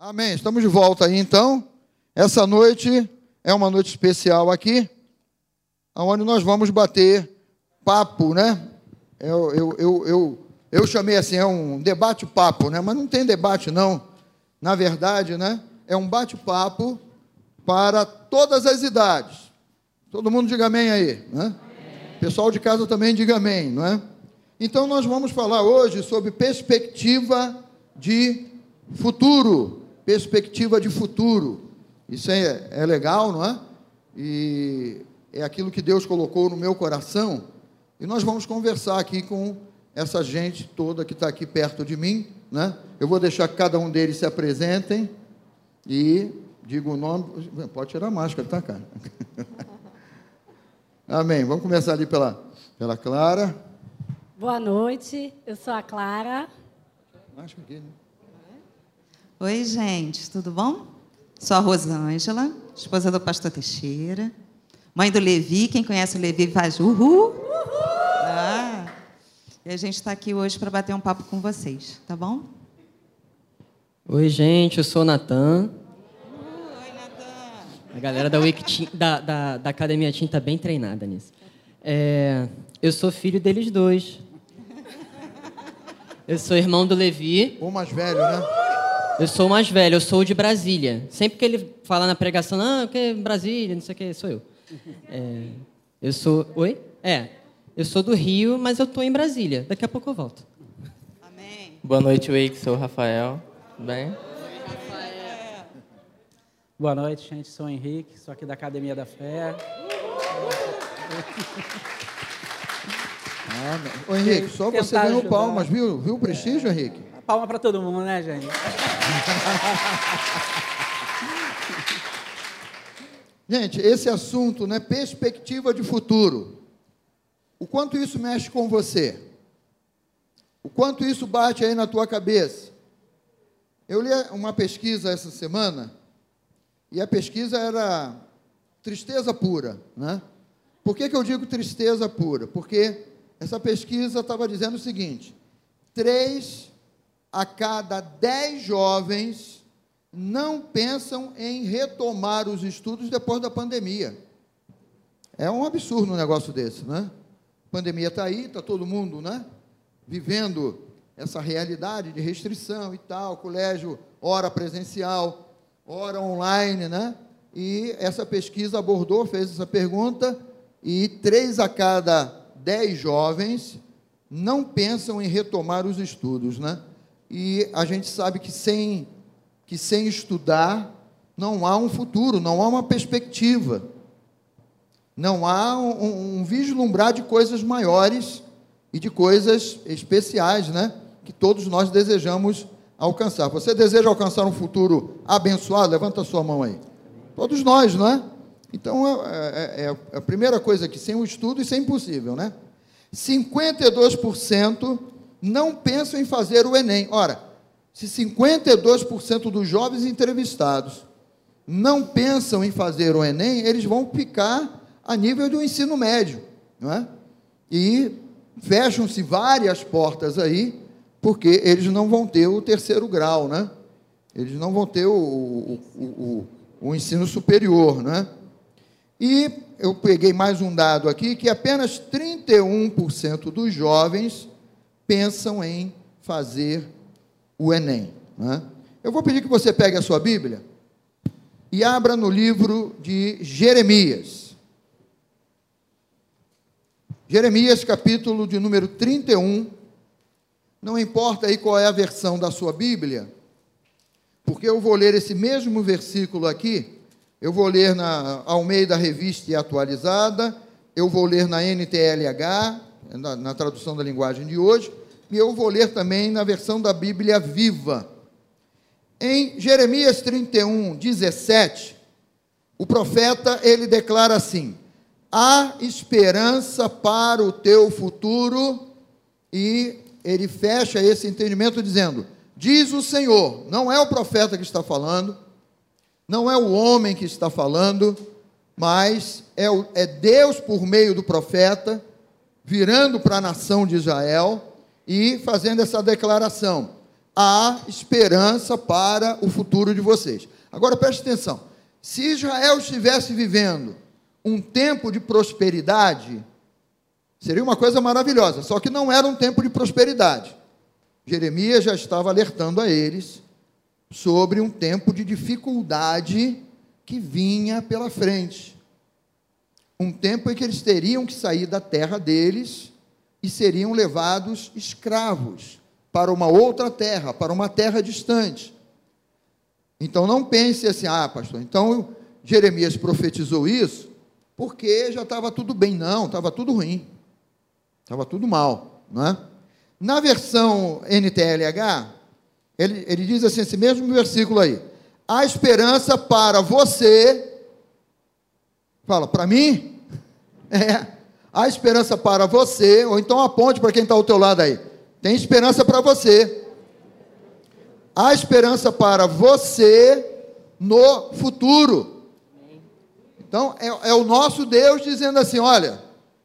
Amém. Estamos de volta aí então. Essa noite é uma noite especial aqui, onde nós vamos bater papo, né? Eu, eu, eu, eu, eu chamei assim, é um debate-papo, né? Mas não tem debate, não. Na verdade, né? É um bate-papo para todas as idades. Todo mundo diga amém aí, né? Pessoal de casa também diga amém, não é? Então nós vamos falar hoje sobre perspectiva de futuro perspectiva de futuro. Isso é, é legal, não é? E é aquilo que Deus colocou no meu coração. E nós vamos conversar aqui com essa gente toda que está aqui perto de mim. Né? Eu vou deixar que cada um deles se apresentem e digo o nome. Pode tirar a máscara, tá, cara? Amém. Vamos começar ali pela, pela Clara. Boa noite, eu sou a Clara. Máscara aqui, né? Oi, gente, tudo bom? Sou a Rosângela, esposa do pastor Teixeira, mãe do Levi. Quem conhece o Levi faz uhul. uhul. Ah, e a gente está aqui hoje para bater um papo com vocês, tá bom? Oi, gente, eu sou o Natan. oi, Natan. A galera da, Wiki, da, da, da Academia Team está bem treinada nisso. É, eu sou filho deles dois. Eu sou irmão do Levi. O mais velho, né? Eu sou o mais velho, eu sou de Brasília. Sempre que ele fala na pregação, ah, o que é Brasília, não sei o que, sou eu. É, eu sou. Oi? É. Eu sou do Rio, mas eu estou em Brasília. Daqui a pouco eu volto. Amém. Boa noite, Wake. Sou o Rafael. Tudo bem? Oi, Rafael. Boa noite, gente. Sou o Henrique, sou aqui da Academia da Fé. Ah, Ô, Henrique, só você ganhou palmas, viu? Viu o prestígio, Henrique? Palma para todo mundo, né, gente? Gente, esse assunto, né, perspectiva de futuro. O quanto isso mexe com você? O quanto isso bate aí na tua cabeça? Eu li uma pesquisa essa semana e a pesquisa era tristeza pura, né? Por que, que eu digo tristeza pura? Porque essa pesquisa estava dizendo o seguinte: três a cada dez jovens não pensam em retomar os estudos depois da pandemia. É um absurdo um negócio desse, né? A pandemia está aí, está todo mundo, né? Vivendo essa realidade de restrição e tal, colégio, hora presencial, hora online, né? E essa pesquisa abordou, fez essa pergunta, e três a cada dez jovens não pensam em retomar os estudos, né? E a gente sabe que sem, que sem estudar não há um futuro, não há uma perspectiva, não há um, um vislumbrar de coisas maiores e de coisas especiais, né? Que todos nós desejamos alcançar. Você deseja alcançar um futuro abençoado? Levanta a sua mão aí. Todos nós, não é? Então, é, é, é, é a primeira coisa que sem o estudo isso é impossível, né? 52% não pensam em fazer o Enem. Ora, se 52% dos jovens entrevistados não pensam em fazer o Enem, eles vão ficar a nível do ensino médio, não é? E fecham-se várias portas aí, porque eles não vão ter o terceiro grau, né? Eles não vão ter o, o, o, o ensino superior, né? E eu peguei mais um dado aqui, que apenas 31% dos jovens pensam em fazer o Enem. Né? Eu vou pedir que você pegue a sua Bíblia e abra no livro de Jeremias. Jeremias, capítulo de número 31. Não importa aí qual é a versão da sua Bíblia, porque eu vou ler esse mesmo versículo aqui. Eu vou ler na Almeida Revista e Atualizada, eu vou ler na NTLH, na, na tradução da linguagem de hoje, e eu vou ler também na versão da Bíblia Viva. Em Jeremias 31, 17, o profeta ele declara assim: há esperança para o teu futuro, e ele fecha esse entendimento dizendo: diz o Senhor, não é o profeta que está falando, não é o homem que está falando, mas é, o, é Deus por meio do profeta, virando para a nação de Israel e fazendo essa declaração: há esperança para o futuro de vocês. Agora preste atenção: se Israel estivesse vivendo um tempo de prosperidade, seria uma coisa maravilhosa, só que não era um tempo de prosperidade. Jeremias já estava alertando a eles sobre um tempo de dificuldade que vinha pela frente. Um tempo em que eles teriam que sair da terra deles e seriam levados escravos para uma outra terra, para uma terra distante. Então não pense assim, ah, pastor, então Jeremias profetizou isso porque já estava tudo bem. Não, estava tudo ruim. Estava tudo mal, não é? Na versão NTLH, ele, ele diz assim, esse mesmo versículo aí. A esperança para você. Fala, para mim? É. A esperança para você, ou então aponte para quem está ao teu lado aí. Tem esperança para você. Há esperança para você no futuro. Então, é, é, o nosso Deus dizendo assim: olha,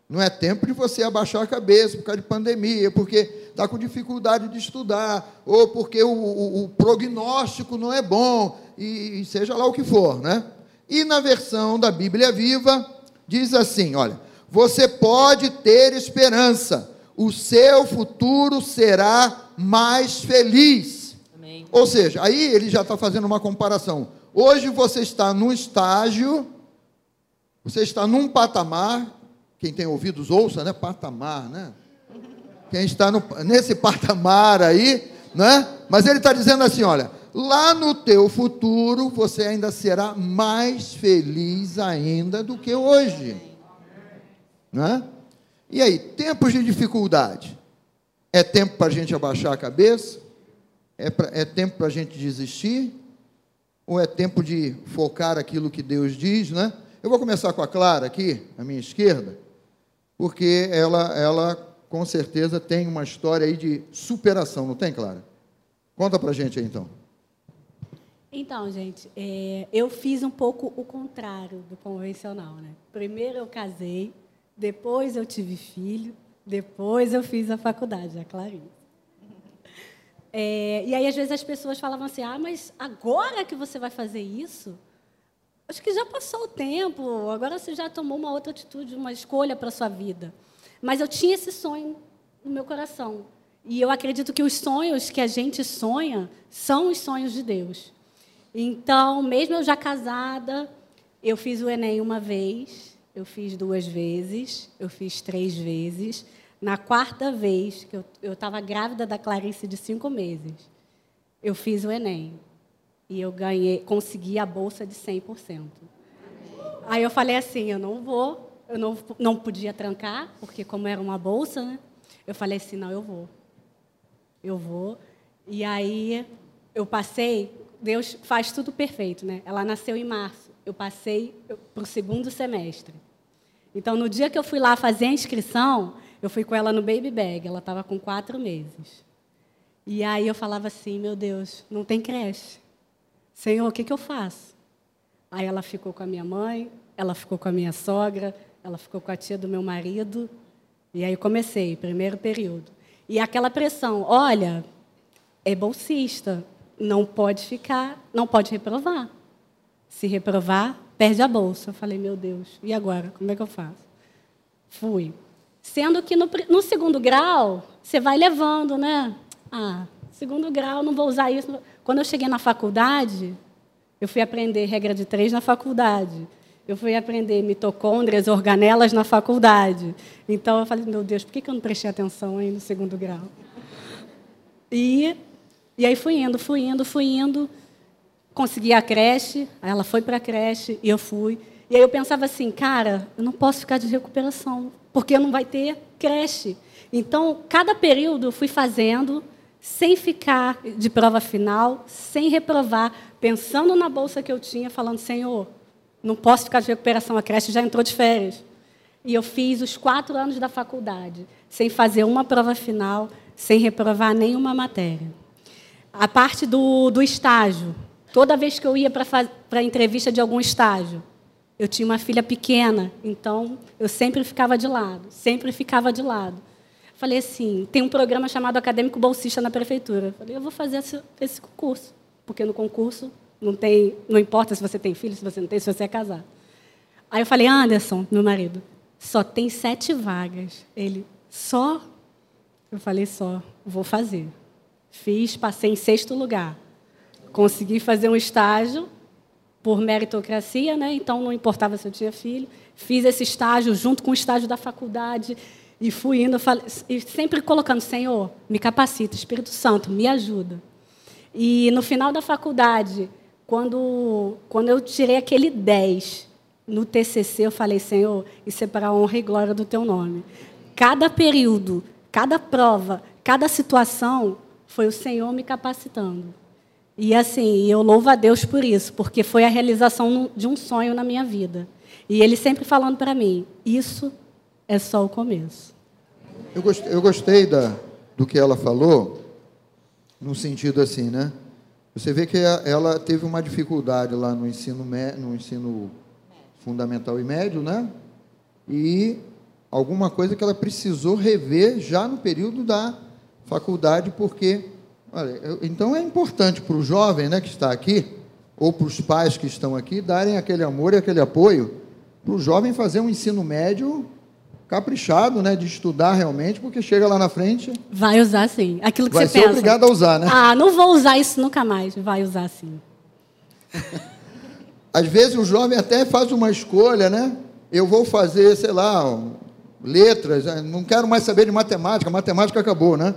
não é tempo de você abaixar a cabeça por causa de pandemia, porque está com dificuldade de estudar, ou porque o, o, o prognóstico não é bom, e, e seja lá o que for, né? E na versão da Bíblia Viva, diz assim: olha, você pode ter esperança o seu futuro será mais feliz. Amém. Ou seja, aí ele já está fazendo uma comparação. Hoje você está num estágio, você está num patamar, quem tem ouvidos ouça, né? Patamar, né? Quem está no, nesse patamar aí, né? Mas ele está dizendo assim: olha, lá no teu futuro você ainda será mais feliz ainda do que hoje. Né? E aí, tempos de dificuldade? É tempo para a gente abaixar a cabeça? É, pra, é tempo para a gente desistir? Ou é tempo de focar aquilo que Deus diz, né? Eu vou começar com a Clara aqui, à minha esquerda, porque ela, ela com certeza tem uma história aí de superação, não tem, Clara? Conta para a gente aí, então. Então, gente, é, eu fiz um pouco o contrário do convencional, né? Primeiro eu casei, depois eu tive filho, depois eu fiz a faculdade, a Clarice. É, e aí, às vezes, as pessoas falavam assim: ah, mas agora que você vai fazer isso? Acho que já passou o tempo, agora você já tomou uma outra atitude, uma escolha para a sua vida. Mas eu tinha esse sonho no meu coração. E eu acredito que os sonhos que a gente sonha são os sonhos de Deus. Então, mesmo eu já casada, eu fiz o Enem uma vez, eu fiz duas vezes, eu fiz três vezes. Na quarta vez, que eu estava grávida da Clarice de cinco meses, eu fiz o Enem. E eu ganhei, consegui a bolsa de 100%. Aí eu falei assim, eu não vou, eu não, não podia trancar, porque como era uma bolsa, né? Eu falei assim, não, eu vou. Eu vou. E aí eu passei, Deus faz tudo perfeito, né? Ela nasceu em março eu passei para o segundo semestre. Então, no dia que eu fui lá fazer a inscrição, eu fui com ela no baby bag, ela estava com quatro meses. E aí eu falava assim, meu Deus, não tem creche. Senhor, o que, que eu faço? Aí ela ficou com a minha mãe, ela ficou com a minha sogra, ela ficou com a tia do meu marido. E aí comecei, primeiro período. E aquela pressão, olha, é bolsista, não pode ficar, não pode reprovar. Se reprovar, perde a bolsa. Eu falei, meu Deus, e agora? Como é que eu faço? Fui. Sendo que no, no segundo grau, você vai levando, né? Ah, segundo grau, não vou usar isso. Quando eu cheguei na faculdade, eu fui aprender regra de três na faculdade. Eu fui aprender mitocôndrias, organelas na faculdade. Então eu falei, meu Deus, por que eu não prestei atenção aí no segundo grau? E, e aí fui indo, fui indo, fui indo consegui a creche, ela foi para a creche e eu fui. E aí eu pensava assim, cara, eu não posso ficar de recuperação, porque não vai ter creche. Então, cada período eu fui fazendo, sem ficar de prova final, sem reprovar, pensando na bolsa que eu tinha, falando, Senhor, não posso ficar de recuperação, a creche já entrou de férias. E eu fiz os quatro anos da faculdade, sem fazer uma prova final, sem reprovar nenhuma matéria. A parte do, do estágio, Toda vez que eu ia para a entrevista de algum estágio, eu tinha uma filha pequena, então eu sempre ficava de lado, sempre ficava de lado. Falei assim, tem um programa chamado Acadêmico Bolsista na Prefeitura. Falei, eu vou fazer esse, esse concurso, porque no concurso não, tem, não importa se você tem filho, se você não tem, se você é casado. Aí eu falei, Anderson, meu marido, só tem sete vagas. Ele, só? Eu falei, só, vou fazer. Fiz, passei em sexto lugar. Consegui fazer um estágio por meritocracia, né? então não importava se eu tinha filho. Fiz esse estágio junto com o estágio da faculdade e fui indo, e sempre colocando, Senhor, me capacita, Espírito Santo, me ajuda. E no final da faculdade, quando, quando eu tirei aquele 10 no TCC, eu falei, Senhor, isso é para a honra e glória do Teu nome. Cada período, cada prova, cada situação, foi o Senhor me capacitando. E assim, eu louvo a Deus por isso, porque foi a realização de um sonho na minha vida. E Ele sempre falando para mim: isso é só o começo. Eu gostei, eu gostei da, do que ela falou, no sentido assim, né? Você vê que ela teve uma dificuldade lá no ensino, no ensino fundamental e médio, né? E alguma coisa que ela precisou rever já no período da faculdade, porque Olha, então é importante para o jovem né, que está aqui, ou para os pais que estão aqui, darem aquele amor e aquele apoio para o jovem fazer um ensino médio caprichado, né, de estudar realmente, porque chega lá na frente. Vai usar sim. Aquilo que vai você ser pensa. obrigado a usar, né? Ah, não vou usar isso nunca mais. Vai usar sim. Às vezes o jovem até faz uma escolha, né? Eu vou fazer, sei lá, letras, não quero mais saber de matemática, matemática acabou, né?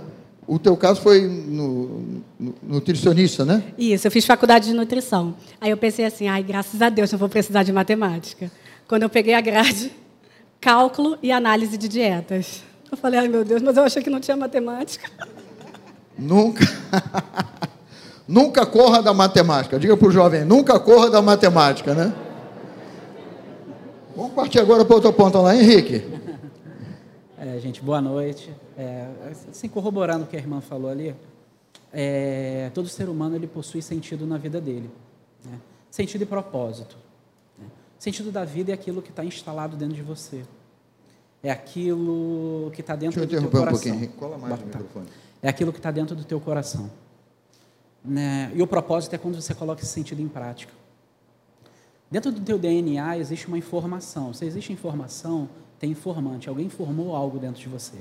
O teu caso foi no, no, nutricionista, né? Isso, eu fiz faculdade de nutrição. Aí eu pensei assim, ai, graças a Deus, eu vou precisar de matemática. Quando eu peguei a grade, cálculo e análise de dietas. Eu falei, ai meu Deus, mas eu achei que não tinha matemática. Nunca. nunca corra da matemática. Diga para o jovem, nunca corra da matemática, né? Vamos partir agora para outro ponto lá, Henrique. É, gente, boa noite. É, assim, corroborando o que a irmã falou ali, é, todo ser humano ele possui sentido na vida dele. Né? Sentido e propósito. Né? Sentido da vida é aquilo que está instalado dentro de você. É aquilo que está dentro do teu coração. Um Cola mais tá. É aquilo que está dentro do teu coração. Né? E o propósito é quando você coloca esse sentido em prática. Dentro do teu DNA existe uma informação. Se existe informação, tem informante, alguém informou algo dentro de você.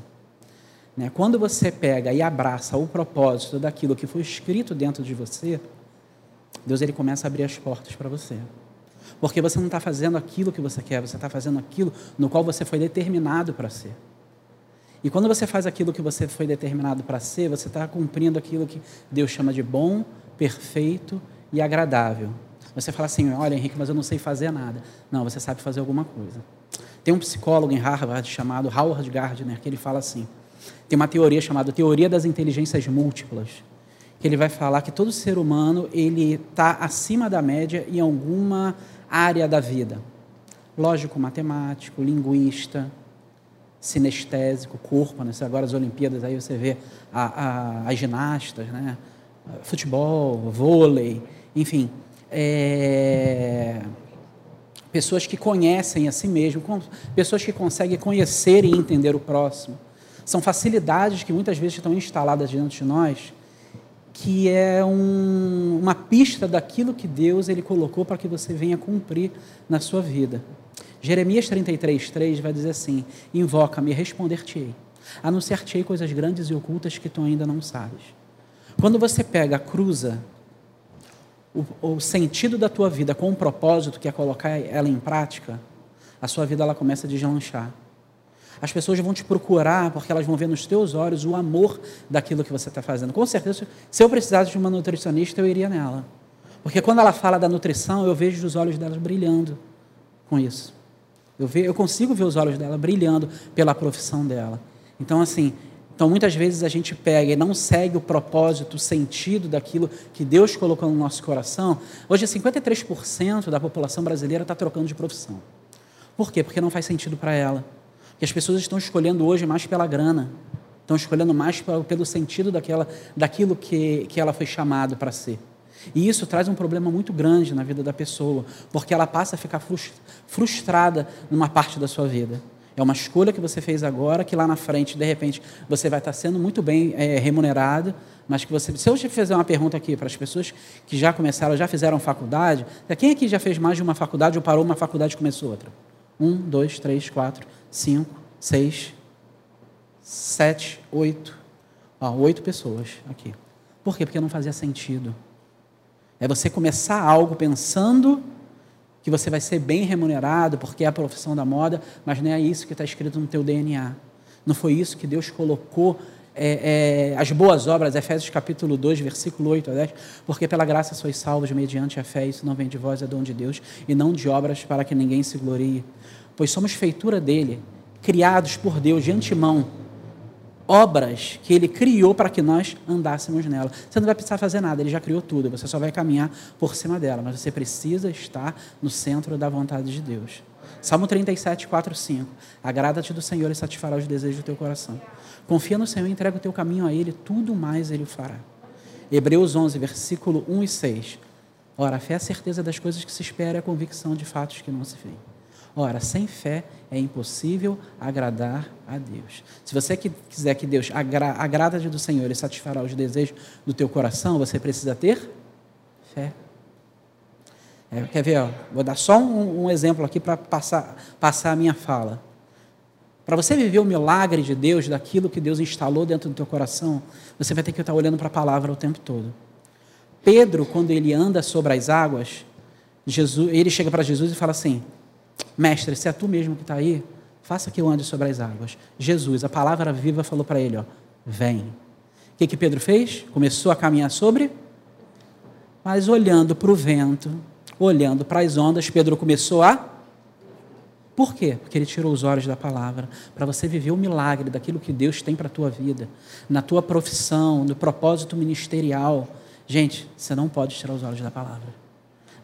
Né? Quando você pega e abraça o propósito daquilo que foi escrito dentro de você, Deus ele começa a abrir as portas para você. Porque você não está fazendo aquilo que você quer, você está fazendo aquilo no qual você foi determinado para ser. E quando você faz aquilo que você foi determinado para ser, você está cumprindo aquilo que Deus chama de bom, perfeito e agradável. Você fala assim: olha, Henrique, mas eu não sei fazer nada. Não, você sabe fazer alguma coisa. Tem um psicólogo em Harvard chamado Howard Gardner que ele fala assim: tem uma teoria chamada teoria das inteligências múltiplas, que ele vai falar que todo ser humano ele está acima da média em alguma área da vida. Lógico, matemático, linguista, sinestésico, corpo, né? agora as Olimpíadas aí você vê a, a, as ginastas, né? futebol, vôlei, enfim. É pessoas que conhecem a si mesmo, pessoas que conseguem conhecer e entender o próximo. São facilidades que muitas vezes estão instaladas diante de nós, que é um, uma pista daquilo que Deus ele colocou para que você venha cumprir na sua vida. Jeremias 33, 3 vai dizer assim: Invoca-me responder-te-ei. Anunciar-te-ei coisas grandes e ocultas que tu ainda não sabes. Quando você pega, cruza o, o sentido da tua vida com um propósito, que é colocar ela em prática, a sua vida ela começa a deslanchar. As pessoas vão te procurar porque elas vão ver nos teus olhos o amor daquilo que você está fazendo. Com certeza, se eu precisasse de uma nutricionista, eu iria nela. Porque quando ela fala da nutrição, eu vejo os olhos delas brilhando com isso. Eu, ve, eu consigo ver os olhos dela brilhando pela profissão dela. Então, assim, então, muitas vezes a gente pega e não segue o propósito, o sentido daquilo que Deus colocou no nosso coração. Hoje, 53% da população brasileira está trocando de profissão. Por quê? Porque não faz sentido para ela. Porque as pessoas estão escolhendo hoje mais pela grana, estão escolhendo mais pelo sentido daquela, daquilo que, que ela foi chamada para ser. E isso traz um problema muito grande na vida da pessoa, porque ela passa a ficar frustrada numa parte da sua vida. É uma escolha que você fez agora, que lá na frente, de repente, você vai estar sendo muito bem é, remunerado, mas que você. Se eu te fizer uma pergunta aqui para as pessoas que já começaram, já fizeram faculdade, quem aqui já fez mais de uma faculdade ou parou uma faculdade e começou outra? Um, dois, três, quatro, cinco, seis, sete, oito. Ó, oito pessoas aqui. Por quê? Porque não fazia sentido. É você começar algo pensando que você vai ser bem remunerado porque é a profissão da moda, mas não é isso que está escrito no teu DNA. Não foi isso que Deus colocou é, é, as boas obras, Efésios capítulo 2, versículo 8 a 10, porque pela graça sois salvos mediante a fé, isso não vem de vós, é dom de Deus, e não de obras para que ninguém se glorie, pois somos feitura dele, criados por Deus de antemão, obras que ele criou para que nós andássemos nela. Você não vai precisar fazer nada, ele já criou tudo, você só vai caminhar por cima dela, mas você precisa estar no centro da vontade de Deus. Salmo 37, 4, 5. Agrada-te do Senhor e satisfará os desejos do teu coração. Confia no Senhor e entrega o teu caminho a Ele, tudo mais Ele fará. Hebreus 11, versículo 1 e 6. Ora, a fé é a certeza das coisas que se espera e a convicção de fatos que não se veem. Ora, sem fé é impossível agradar a Deus. Se você quiser que Deus agra agrada-te do Senhor e satisfará os desejos do teu coração, você precisa ter fé. É, quer ver? Ó, vou dar só um, um exemplo aqui para passar, passar a minha fala. Para você viver o milagre de Deus, daquilo que Deus instalou dentro do teu coração, você vai ter que estar olhando para a palavra o tempo todo. Pedro, quando ele anda sobre as águas, Jesus, ele chega para Jesus e fala assim: Mestre, se é tu mesmo que está aí, faça que eu ande sobre as águas. Jesus, a palavra viva, falou para ele: ó, Vem. O que, que Pedro fez? Começou a caminhar sobre, mas olhando para o vento, olhando para as ondas, Pedro começou a. Por quê? Porque ele tirou os olhos da palavra, para você viver o milagre daquilo que Deus tem para a tua vida, na tua profissão, no propósito ministerial. Gente, você não pode tirar os olhos da palavra.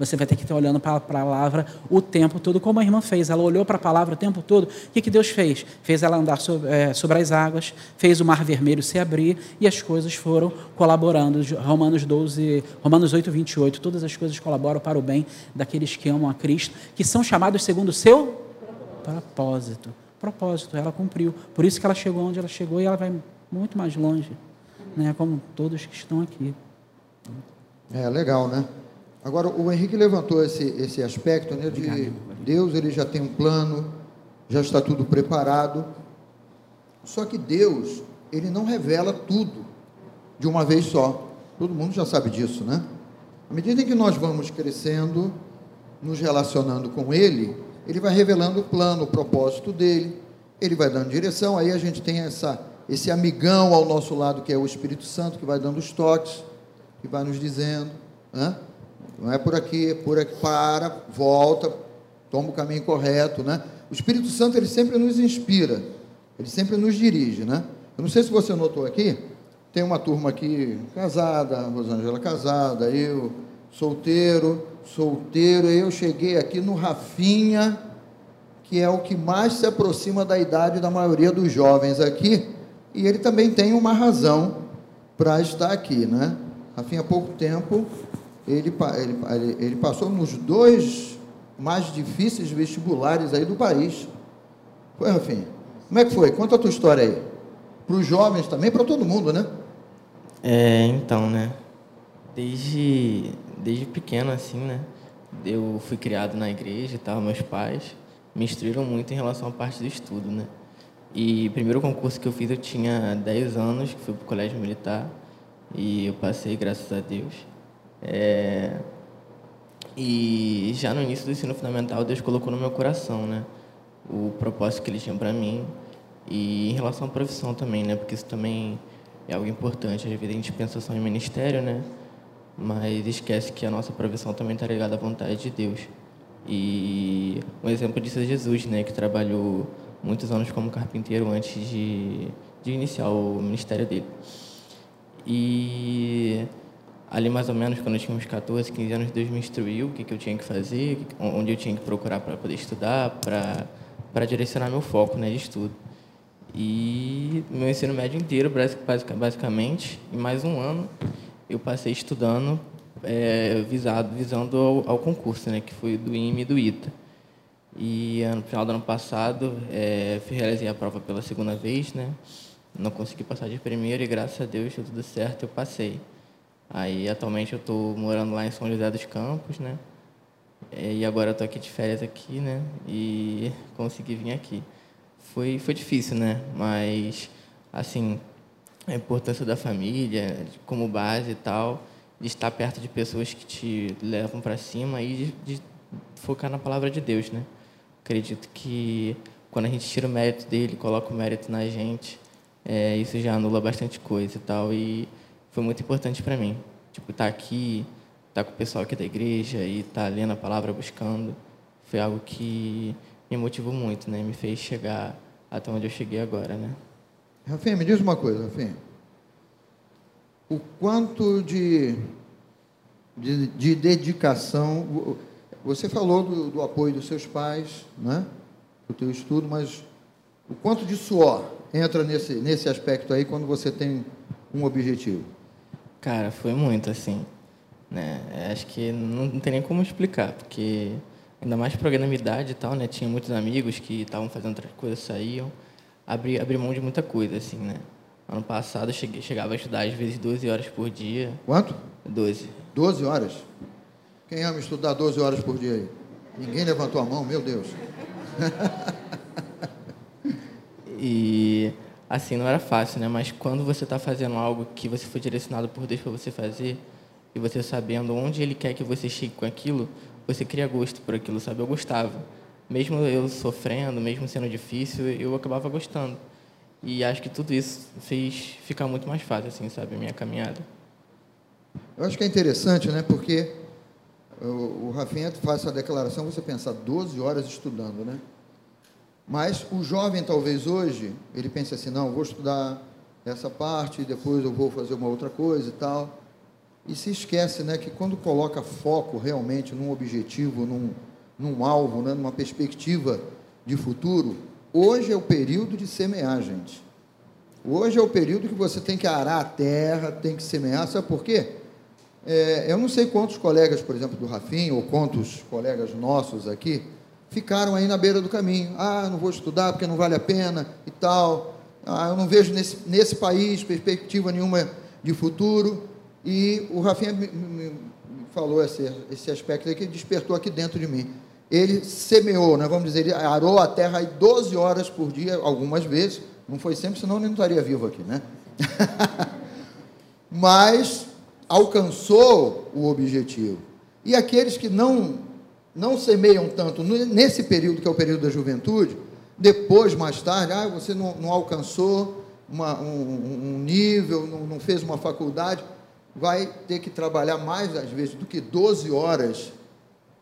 Você vai ter que estar olhando para a palavra o tempo todo, como a irmã fez. Ela olhou para a palavra o tempo todo. O que, que Deus fez? Fez ela andar sobre, é, sobre as águas, fez o mar vermelho se abrir e as coisas foram colaborando. Romanos 12, Romanos 8, 28. Todas as coisas colaboram para o bem daqueles que amam a Cristo, que são chamados segundo o seu propósito. Propósito, ela cumpriu. Por isso que ela chegou onde ela chegou e ela vai muito mais longe, né? como todos que estão aqui. É legal, né? Agora, o Henrique levantou esse, esse aspecto né, de Deus, ele já tem um plano, já está tudo preparado. Só que Deus, ele não revela tudo de uma vez só. Todo mundo já sabe disso, né? À medida que nós vamos crescendo, nos relacionando com Ele, Ele vai revelando o plano, o propósito dele, Ele vai dando direção. Aí a gente tem essa, esse amigão ao nosso lado, que é o Espírito Santo, que vai dando os toques, que vai nos dizendo, né? Não é por aqui, é por aqui, para, volta, toma o caminho correto, né? O Espírito Santo, ele sempre nos inspira, ele sempre nos dirige, né? Eu não sei se você notou aqui, tem uma turma aqui casada, Rosângela casada, eu solteiro, solteiro, eu cheguei aqui no Rafinha, que é o que mais se aproxima da idade da maioria dos jovens aqui, e ele também tem uma razão para estar aqui, né? Rafinha há pouco tempo ele, ele, ele passou nos dois mais difíceis vestibulares aí do país. Foi, Rafinha? Como é que foi? Conta a tua história aí. Para os jovens também, para todo mundo, né? É, então, né? Desde, desde pequeno, assim, né? Eu fui criado na igreja e tal, meus pais me instruíram muito em relação à parte do estudo, né? E o primeiro concurso que eu fiz eu tinha 10 anos, que foi para o colégio militar, e eu passei, graças a Deus. É... E já no início do ensino fundamental, Deus colocou no meu coração, né? O propósito que Ele tinha para mim. E em relação à profissão também, né? Porque isso também é algo importante. Às vezes a gente pensa só em ministério, né? Mas esquece que a nossa profissão também está ligada à vontade de Deus. E um exemplo disso é Jesus, né? Que trabalhou muitos anos como carpinteiro antes de, de iniciar o ministério dele. E ali mais ou menos quando eu tinha uns 14, 15 anos, Deus me instruiu o que, que eu tinha que fazer, onde eu tinha que procurar para poder estudar, para direcionar meu foco né, de estudo. E meu ensino médio inteiro, basicamente, em mais um ano, eu passei estudando é, visado, visando ao, ao, concurso, né, que foi do IME e do ITA. E no final do ano passado, é, realizei a prova pela segunda vez, né? Não consegui passar de primeiro e graças a Deus deu tudo certo, eu passei. Aí atualmente eu estou morando lá em São José dos Campos, né? É, e agora eu estou aqui de férias aqui, né? E consegui vir aqui. Foi, foi difícil, né? Mas, assim, a importância da família como base e tal, de estar perto de pessoas que te levam para cima e de, de, focar na palavra de Deus, né? Acredito que quando a gente tira o mérito dele, coloca o mérito na gente, é, isso já anula bastante coisa e tal. E foi muito importante para mim, tipo estar tá aqui, estar tá com o pessoal aqui da igreja e estar tá lendo a palavra, buscando, foi algo que me motivou muito, né? Me fez chegar até onde eu cheguei agora, né? Rafinha, me diz uma coisa, Rafinha. O quanto de, de, de dedicação. Você falou do, do, apoio dos seus pais, né? Do teu estudo, mas o quanto de suor entra nesse, nesse aspecto aí quando você tem um objetivo? Cara, foi muito assim. Né? Acho que não, não tem nem como explicar, porque ainda mais idade e tal, né? Tinha muitos amigos que estavam fazendo outras coisas, saíam abrir, abrir mão de muita coisa, assim, né? Ano passado eu cheguei, chegava a estudar às vezes 12 horas por dia. Quanto? 12. 12 horas? Quem ama estudar 12 horas por dia aí? Ninguém levantou a mão, meu Deus. e assim, não era fácil, né? Mas quando você está fazendo algo que você foi direcionado por Deus para você fazer, e você sabendo onde Ele quer que você chegue com aquilo, você cria gosto por aquilo, sabe? Eu gostava mesmo eu sofrendo, mesmo sendo difícil, eu acabava gostando. E acho que tudo isso fez ficar muito mais fácil, assim, sabe, a minha caminhada. Eu acho que é interessante, né, porque o, o Rafinha faz essa declaração, você pensa 12 horas estudando, né? Mas o jovem, talvez hoje, ele pense assim, não, vou estudar essa parte, depois eu vou fazer uma outra coisa e tal. E se esquece, né, que quando coloca foco realmente num objetivo, num, num alvo, né, numa perspectiva de futuro, hoje é o período de semear, gente. Hoje é o período que você tem que arar a terra, tem que semear. Sabe por quê? É, eu não sei quantos colegas, por exemplo, do Rafinho, ou quantos colegas nossos aqui, ficaram aí na beira do caminho. Ah, não vou estudar porque não vale a pena e tal. Ah, eu não vejo nesse, nesse país perspectiva nenhuma de futuro. E o Rafinha me, me falou esse, esse aspecto aí que despertou aqui dentro de mim ele semeou, né, vamos dizer, ele arou a terra aí 12 horas por dia, algumas vezes, não foi sempre, senão ele não estaria vivo aqui, né? Mas alcançou o objetivo. E aqueles que não, não semeiam tanto nesse período, que é o período da juventude, depois, mais tarde, ah, você não, não alcançou uma, um, um, nível, não, não fez uma faculdade, vai ter que trabalhar mais, às vezes, do que 12 horas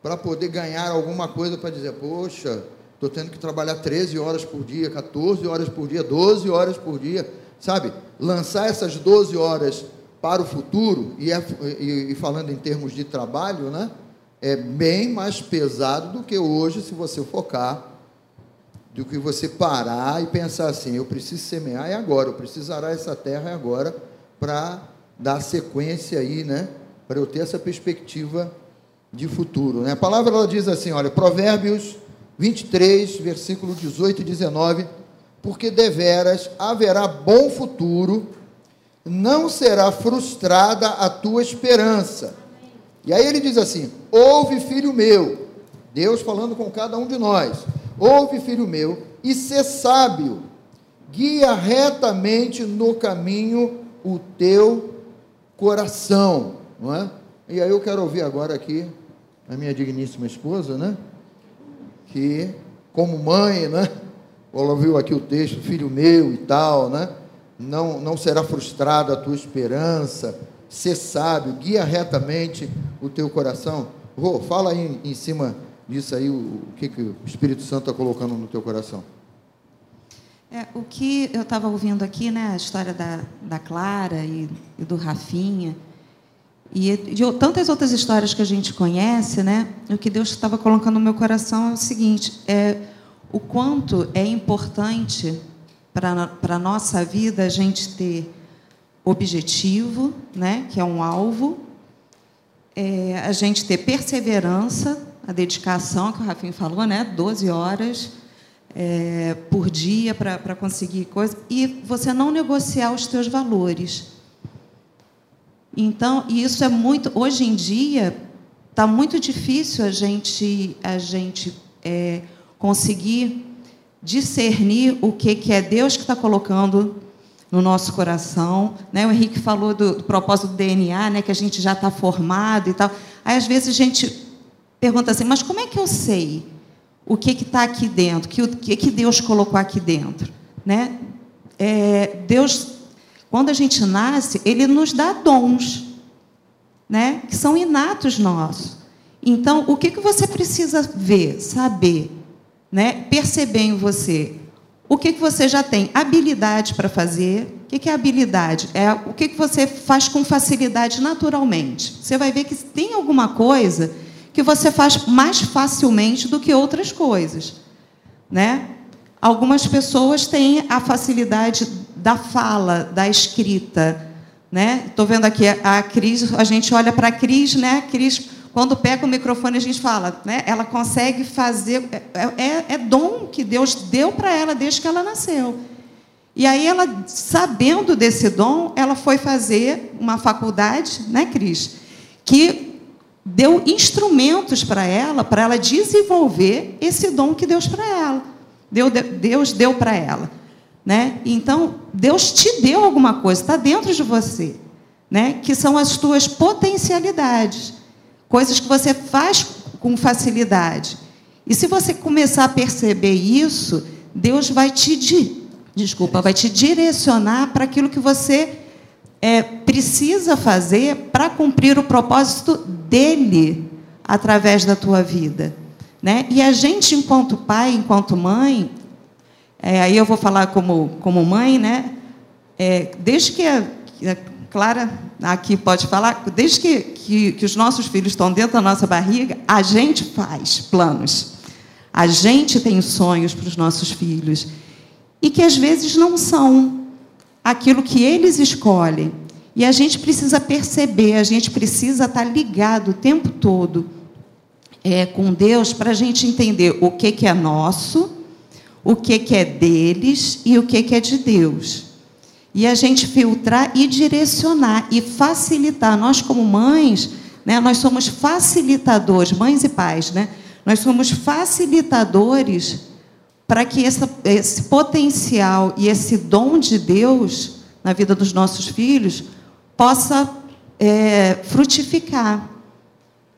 para poder ganhar alguma coisa para dizer, poxa, estou tendo que trabalhar 13 horas por dia, 14 horas por dia, 12 horas por dia, sabe? Lançar essas 12 horas para o futuro, e, é, e, e falando em termos de trabalho, né? É bem mais pesado do que hoje, se você focar, do que você parar e pensar assim: eu preciso semear é agora, eu preciso arar essa terra é agora, para dar sequência aí, né? Para eu ter essa perspectiva de futuro. Né? A palavra ela diz assim, olha, Provérbios 23, versículo 18 e 19, porque deveras haverá bom futuro, não será frustrada a tua esperança. E aí ele diz assim: ouve, filho meu, Deus falando com cada um de nós, ouve, filho meu, e ser sábio, guia retamente no caminho o teu coração, não é? E aí eu quero ouvir agora aqui a minha digníssima esposa, né? Que, como mãe, né? Ela viu aqui o texto, filho meu e tal, né? Não, não será frustrada a tua esperança, ser sábio, guia retamente o teu coração. Rô, fala aí em, cima disso aí, o, o que, que o Espírito Santo está colocando no teu coração. É, o que eu estava ouvindo aqui, né, a história da, da Clara e, e do Rafinha, e de tantas outras histórias que a gente conhece, né? O que Deus estava colocando no meu coração é o seguinte: é o quanto é importante para a nossa vida a gente ter objetivo, né? Que é um alvo, é, a gente ter perseverança, a dedicação que o Rafinha falou, né? 12 horas é, por dia para conseguir coisas, e você não negociar os teus valores. Então, isso é muito. Hoje em dia, está muito difícil a gente, a gente é, conseguir discernir o que, que é Deus que está colocando no nosso coração. Né? O Henrique falou do, do propósito do DNA, né? que a gente já está formado e tal. Aí, às vezes, a gente pergunta assim, mas como é que eu sei o que está aqui dentro? Que, o que, que Deus colocou aqui dentro? Né? É, Deus, quando a gente nasce, Ele nos dá dons, né? que são inatos nossos. Então, o que, que você precisa ver, saber, né? perceber em você? O que, que você já tem habilidade para fazer. O que, que é habilidade? É o que, que você faz com facilidade naturalmente. Você vai ver que tem alguma coisa que você faz mais facilmente do que outras coisas. Né? Algumas pessoas têm a facilidade da fala, da escrita. Estou né? vendo aqui a Cris, a gente olha para a Cris, né? Cris quando pega o microfone, a gente fala, né? ela consegue fazer. É, é, é dom que Deus deu para ela desde que ela nasceu. E aí, ela, sabendo desse dom, ela foi fazer uma faculdade, né, Cris? Que deu instrumentos para ela, para ela desenvolver esse dom que Deus para ela. Deu, Deus deu para ela. Né? Então, Deus te deu alguma coisa, está dentro de você, né? que são as tuas potencialidades coisas que você faz com facilidade. E se você começar a perceber isso, Deus vai te, desculpa, vai te direcionar para aquilo que você é, precisa fazer para cumprir o propósito dele através da tua vida. Né? E a gente, enquanto pai, enquanto mãe, é, aí eu vou falar como, como mãe, né? É, desde que a, Clara aqui pode falar, desde que, que, que os nossos filhos estão dentro da nossa barriga, a gente faz planos. A gente tem sonhos para os nossos filhos. E que às vezes não são aquilo que eles escolhem. E a gente precisa perceber, a gente precisa estar ligado o tempo todo é, com Deus para a gente entender o que, que é nosso, o que, que é deles e o que, que é de Deus. E a gente filtrar e direcionar e facilitar. Nós, como mães, né, nós somos facilitadores, mães e pais, né? Nós somos facilitadores para que essa, esse potencial e esse dom de Deus na vida dos nossos filhos possa é, frutificar.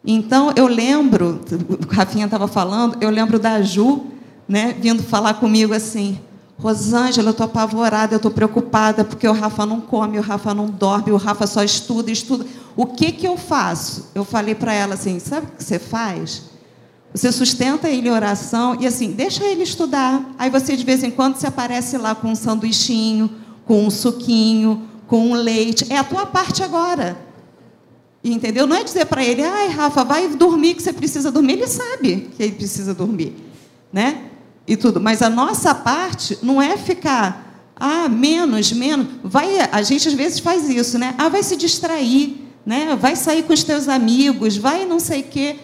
Então, eu lembro, o Rafinha estava falando, eu lembro da Ju, né, vindo falar comigo assim: Rosângela, eu estou apavorada, eu estou preocupada, porque o Rafa não come, o Rafa não dorme, o Rafa só estuda, estuda. O que, que eu faço? Eu falei para ela assim: sabe o que você faz? Você sustenta ele em oração e assim, deixa ele estudar. Aí você, de vez em quando, se aparece lá com um sanduichinho, com um suquinho, com um leite. É a tua parte agora. Entendeu? Não é dizer para ele, ai, Rafa, vai dormir que você precisa dormir. Ele sabe que ele precisa dormir. Né? E tudo. Mas a nossa parte não é ficar, ah, menos, menos. Vai, a gente às vezes faz isso, né? Ah, vai se distrair, né? Vai sair com os teus amigos, vai não sei quê.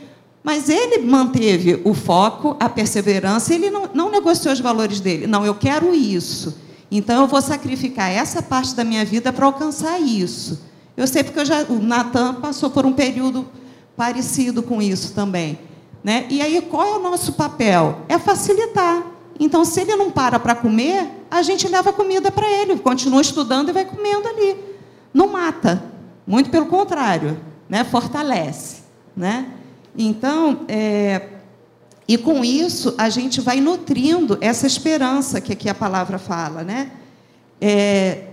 Mas ele manteve o foco, a perseverança, ele não, não negociou os valores dele. Não, eu quero isso. Então eu vou sacrificar essa parte da minha vida para alcançar isso. Eu sei porque eu já, o Natan passou por um período parecido com isso também. Né? E aí, qual é o nosso papel? É facilitar. Então, se ele não para para comer, a gente leva comida para ele, continua estudando e vai comendo ali. Não mata, muito pelo contrário, né? fortalece. Né? Então, é... e com isso, a gente vai nutrindo essa esperança que aqui a palavra fala, né? É...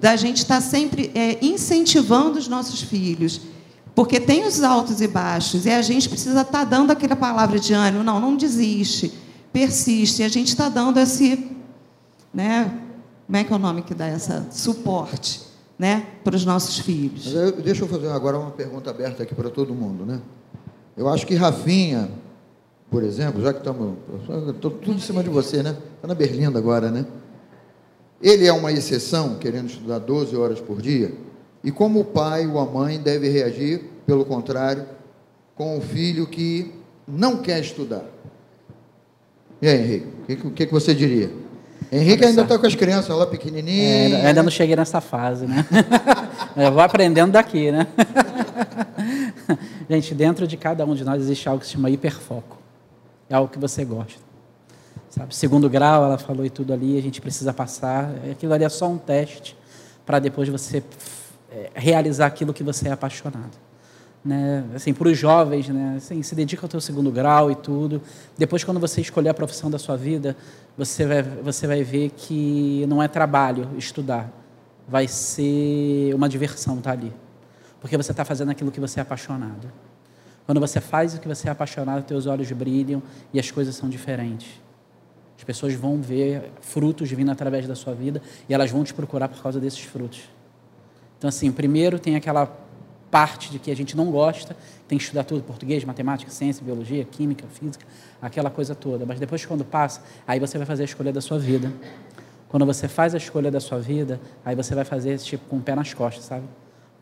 da gente estar tá sempre é, incentivando os nossos filhos porque tem os altos e baixos, e a gente precisa estar tá dando aquela palavra de ânimo, não, não desiste, persiste, e a gente está dando esse, né, como é que é o nome que dá essa suporte, né, para os nossos filhos. Eu, deixa eu fazer agora uma pergunta aberta aqui para todo mundo, né? Eu acho que Rafinha, por exemplo, já que estamos, tudo em cima de você, né? Está na Berlinda agora, né? Ele é uma exceção, querendo estudar 12 horas por dia? E como o pai ou a mãe deve reagir, pelo contrário, com o filho que não quer estudar. E aí, Henrique, o que, que, você diria? Henrique ainda está com as crianças lá pequenininhas. É, ainda não cheguei nessa fase, né? Eu vou aprendendo daqui, né? Gente, dentro de cada um de nós existe algo que se chama hiperfoco. É algo que você gosta. Sabe? Segundo grau, ela falou e tudo ali, a gente precisa passar. Aquilo ali é só um teste para depois você é, realizar aquilo que você é apaixonado né, assim, para os jovens, né, assim, se dedica ao teu segundo grau e tudo. Depois, quando você escolher a profissão da sua vida, você vai, você vai ver que não é trabalho estudar, vai ser uma diversão estar tá ali, porque você está fazendo aquilo que você é apaixonado. Quando você faz o que você é apaixonado, teus olhos brilham e as coisas são diferentes. As pessoas vão ver frutos vindo através da sua vida e elas vão te procurar por causa desses frutos. Então, assim, primeiro tem aquela parte de que a gente não gosta, tem que estudar tudo, português, matemática, ciência, biologia, química, física, aquela coisa toda. Mas depois, quando passa, aí você vai fazer a escolha da sua vida. Quando você faz a escolha da sua vida, aí você vai fazer tipo com o pé nas costas, sabe?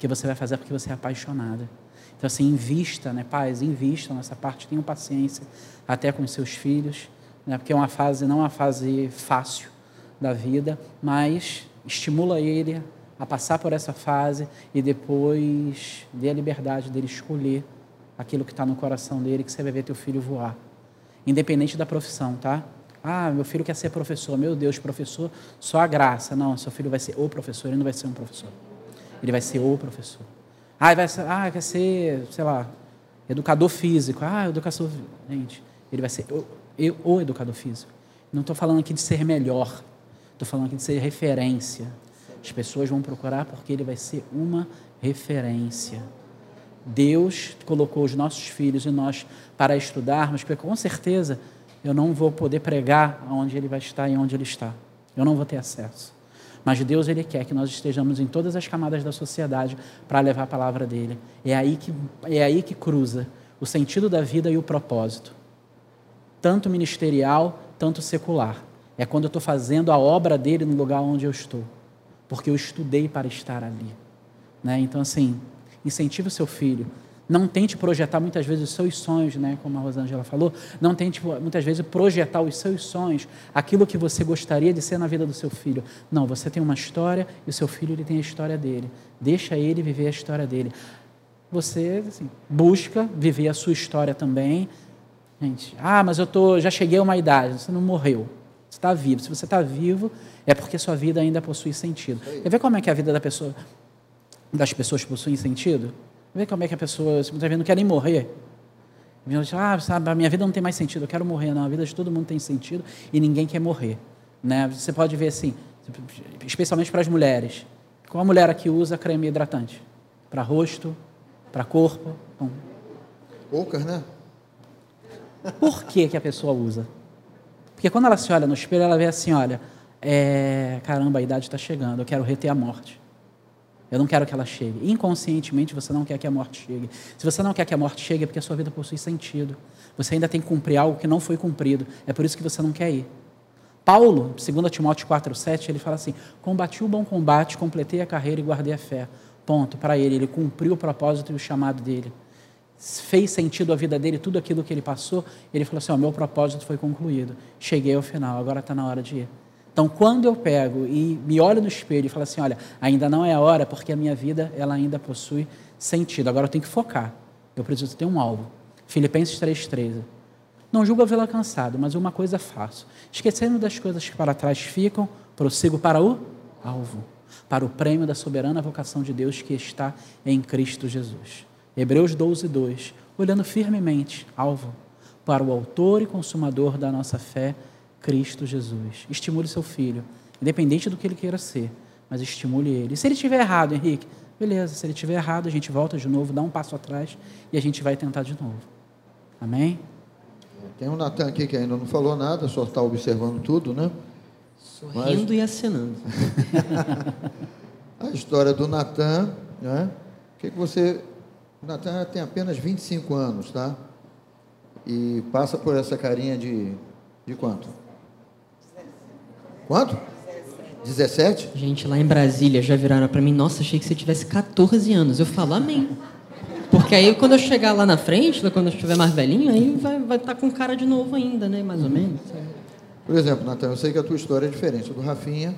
Que você vai fazer porque você é apaixonada. Então, assim, invista, né, pais? Invistam nessa parte, tenham paciência até com os seus filhos, né, porque é uma fase, não é uma fase fácil da vida, mas estimula ele a passar por essa fase e depois dê a liberdade dele escolher aquilo que está no coração dele, que você vai ver teu filho voar. Independente da profissão, tá? Ah, meu filho quer ser professor. Meu Deus, professor, só a graça. Não, seu filho vai ser o professor, ele não vai ser um professor. Ele vai ser o professor. Ah, vai ser, ah quer ser, sei lá, educador físico. Ah, educação. Gente, ele vai ser o, o educador físico. Não estou falando aqui de ser melhor. Estou falando aqui de ser referência. As pessoas vão procurar porque ele vai ser uma referência. Deus colocou os nossos filhos e nós para estudarmos, porque com certeza eu não vou poder pregar onde ele vai estar e onde ele está. Eu não vou ter acesso. Mas Deus ele quer que nós estejamos em todas as camadas da sociedade para levar a palavra dele. É aí que é aí que cruza o sentido da vida e o propósito. Tanto ministerial, tanto secular. É quando eu estou fazendo a obra dele no lugar onde eu estou porque eu estudei para estar ali. Né? Então, assim, incentive o seu filho. Não tente projetar muitas vezes os seus sonhos, né? como a Rosângela falou. Não tente muitas vezes projetar os seus sonhos, aquilo que você gostaria de ser na vida do seu filho. Não, você tem uma história e o seu filho ele tem a história dele. Deixa ele viver a história dele. Você assim, busca viver a sua história também. Gente, ah, mas eu tô, já cheguei a uma idade. Você não morreu. Está vivo. Se você está vivo, é porque sua vida ainda possui sentido. Quer ver como é que a vida da pessoa, das pessoas possui sentido? Ver como é que a pessoa, muitas vezes, não quer nem morrer? Ah, sabe, a minha vida não tem mais sentido, eu quero morrer. Não, a vida de todo mundo tem sentido e ninguém quer morrer. Né? Você pode ver assim, especialmente para as mulheres. Qual a mulher aqui usa creme hidratante? Para rosto, para corpo? Bom. Poucas, né? Por que, que a pessoa usa? Porque quando ela se olha no espelho, ela vê assim: olha, é, caramba, a idade está chegando, eu quero reter a morte. Eu não quero que ela chegue. Inconscientemente você não quer que a morte chegue. Se você não quer que a morte chegue, é porque a sua vida possui sentido. Você ainda tem que cumprir algo que não foi cumprido. É por isso que você não quer ir. Paulo, 2 Timóteo 4,7, ele fala assim: Combati o bom combate, completei a carreira e guardei a fé. Ponto. Para ele, ele cumpriu o propósito e o chamado dele fez sentido a vida dele, tudo aquilo que ele passou, ele falou assim: o meu propósito foi concluído, cheguei ao final, agora está na hora de ir. Então, quando eu pego e me olho no espelho e falo assim: olha, ainda não é a hora, porque a minha vida ela ainda possui sentido, agora eu tenho que focar, eu preciso ter um alvo. Filipenses 3,13. Não julgo havê-lo alcançado, mas uma coisa faço: esquecendo das coisas que para trás ficam, prossigo para o alvo, para o prêmio da soberana vocação de Deus que está em Cristo Jesus. Hebreus 12, 2. Olhando firmemente, alvo, para o autor e consumador da nossa fé, Cristo Jesus. Estimule seu filho, independente do que ele queira ser, mas estimule ele. E se ele estiver errado, Henrique, beleza, se ele estiver errado, a gente volta de novo, dá um passo atrás e a gente vai tentar de novo. Amém? Tem um Natan aqui que ainda não falou nada, só está observando tudo, né? Sorrindo mas... e acenando. a história do Natan, né? O que, que você o Natan tem apenas 25 anos, tá? E passa por essa carinha de, de quanto? Quanto? 17? Gente, lá em Brasília já viraram para mim, nossa, achei que você tivesse 14 anos. Eu falo, amém. Porque Porque aí quando eu chegar lá na frente, quando eu estiver mais velhinho, aí vai estar vai tá com cara de novo ainda, né? Mais ou menos. Por exemplo, Natan, eu sei que a tua história é diferente do Rafinha,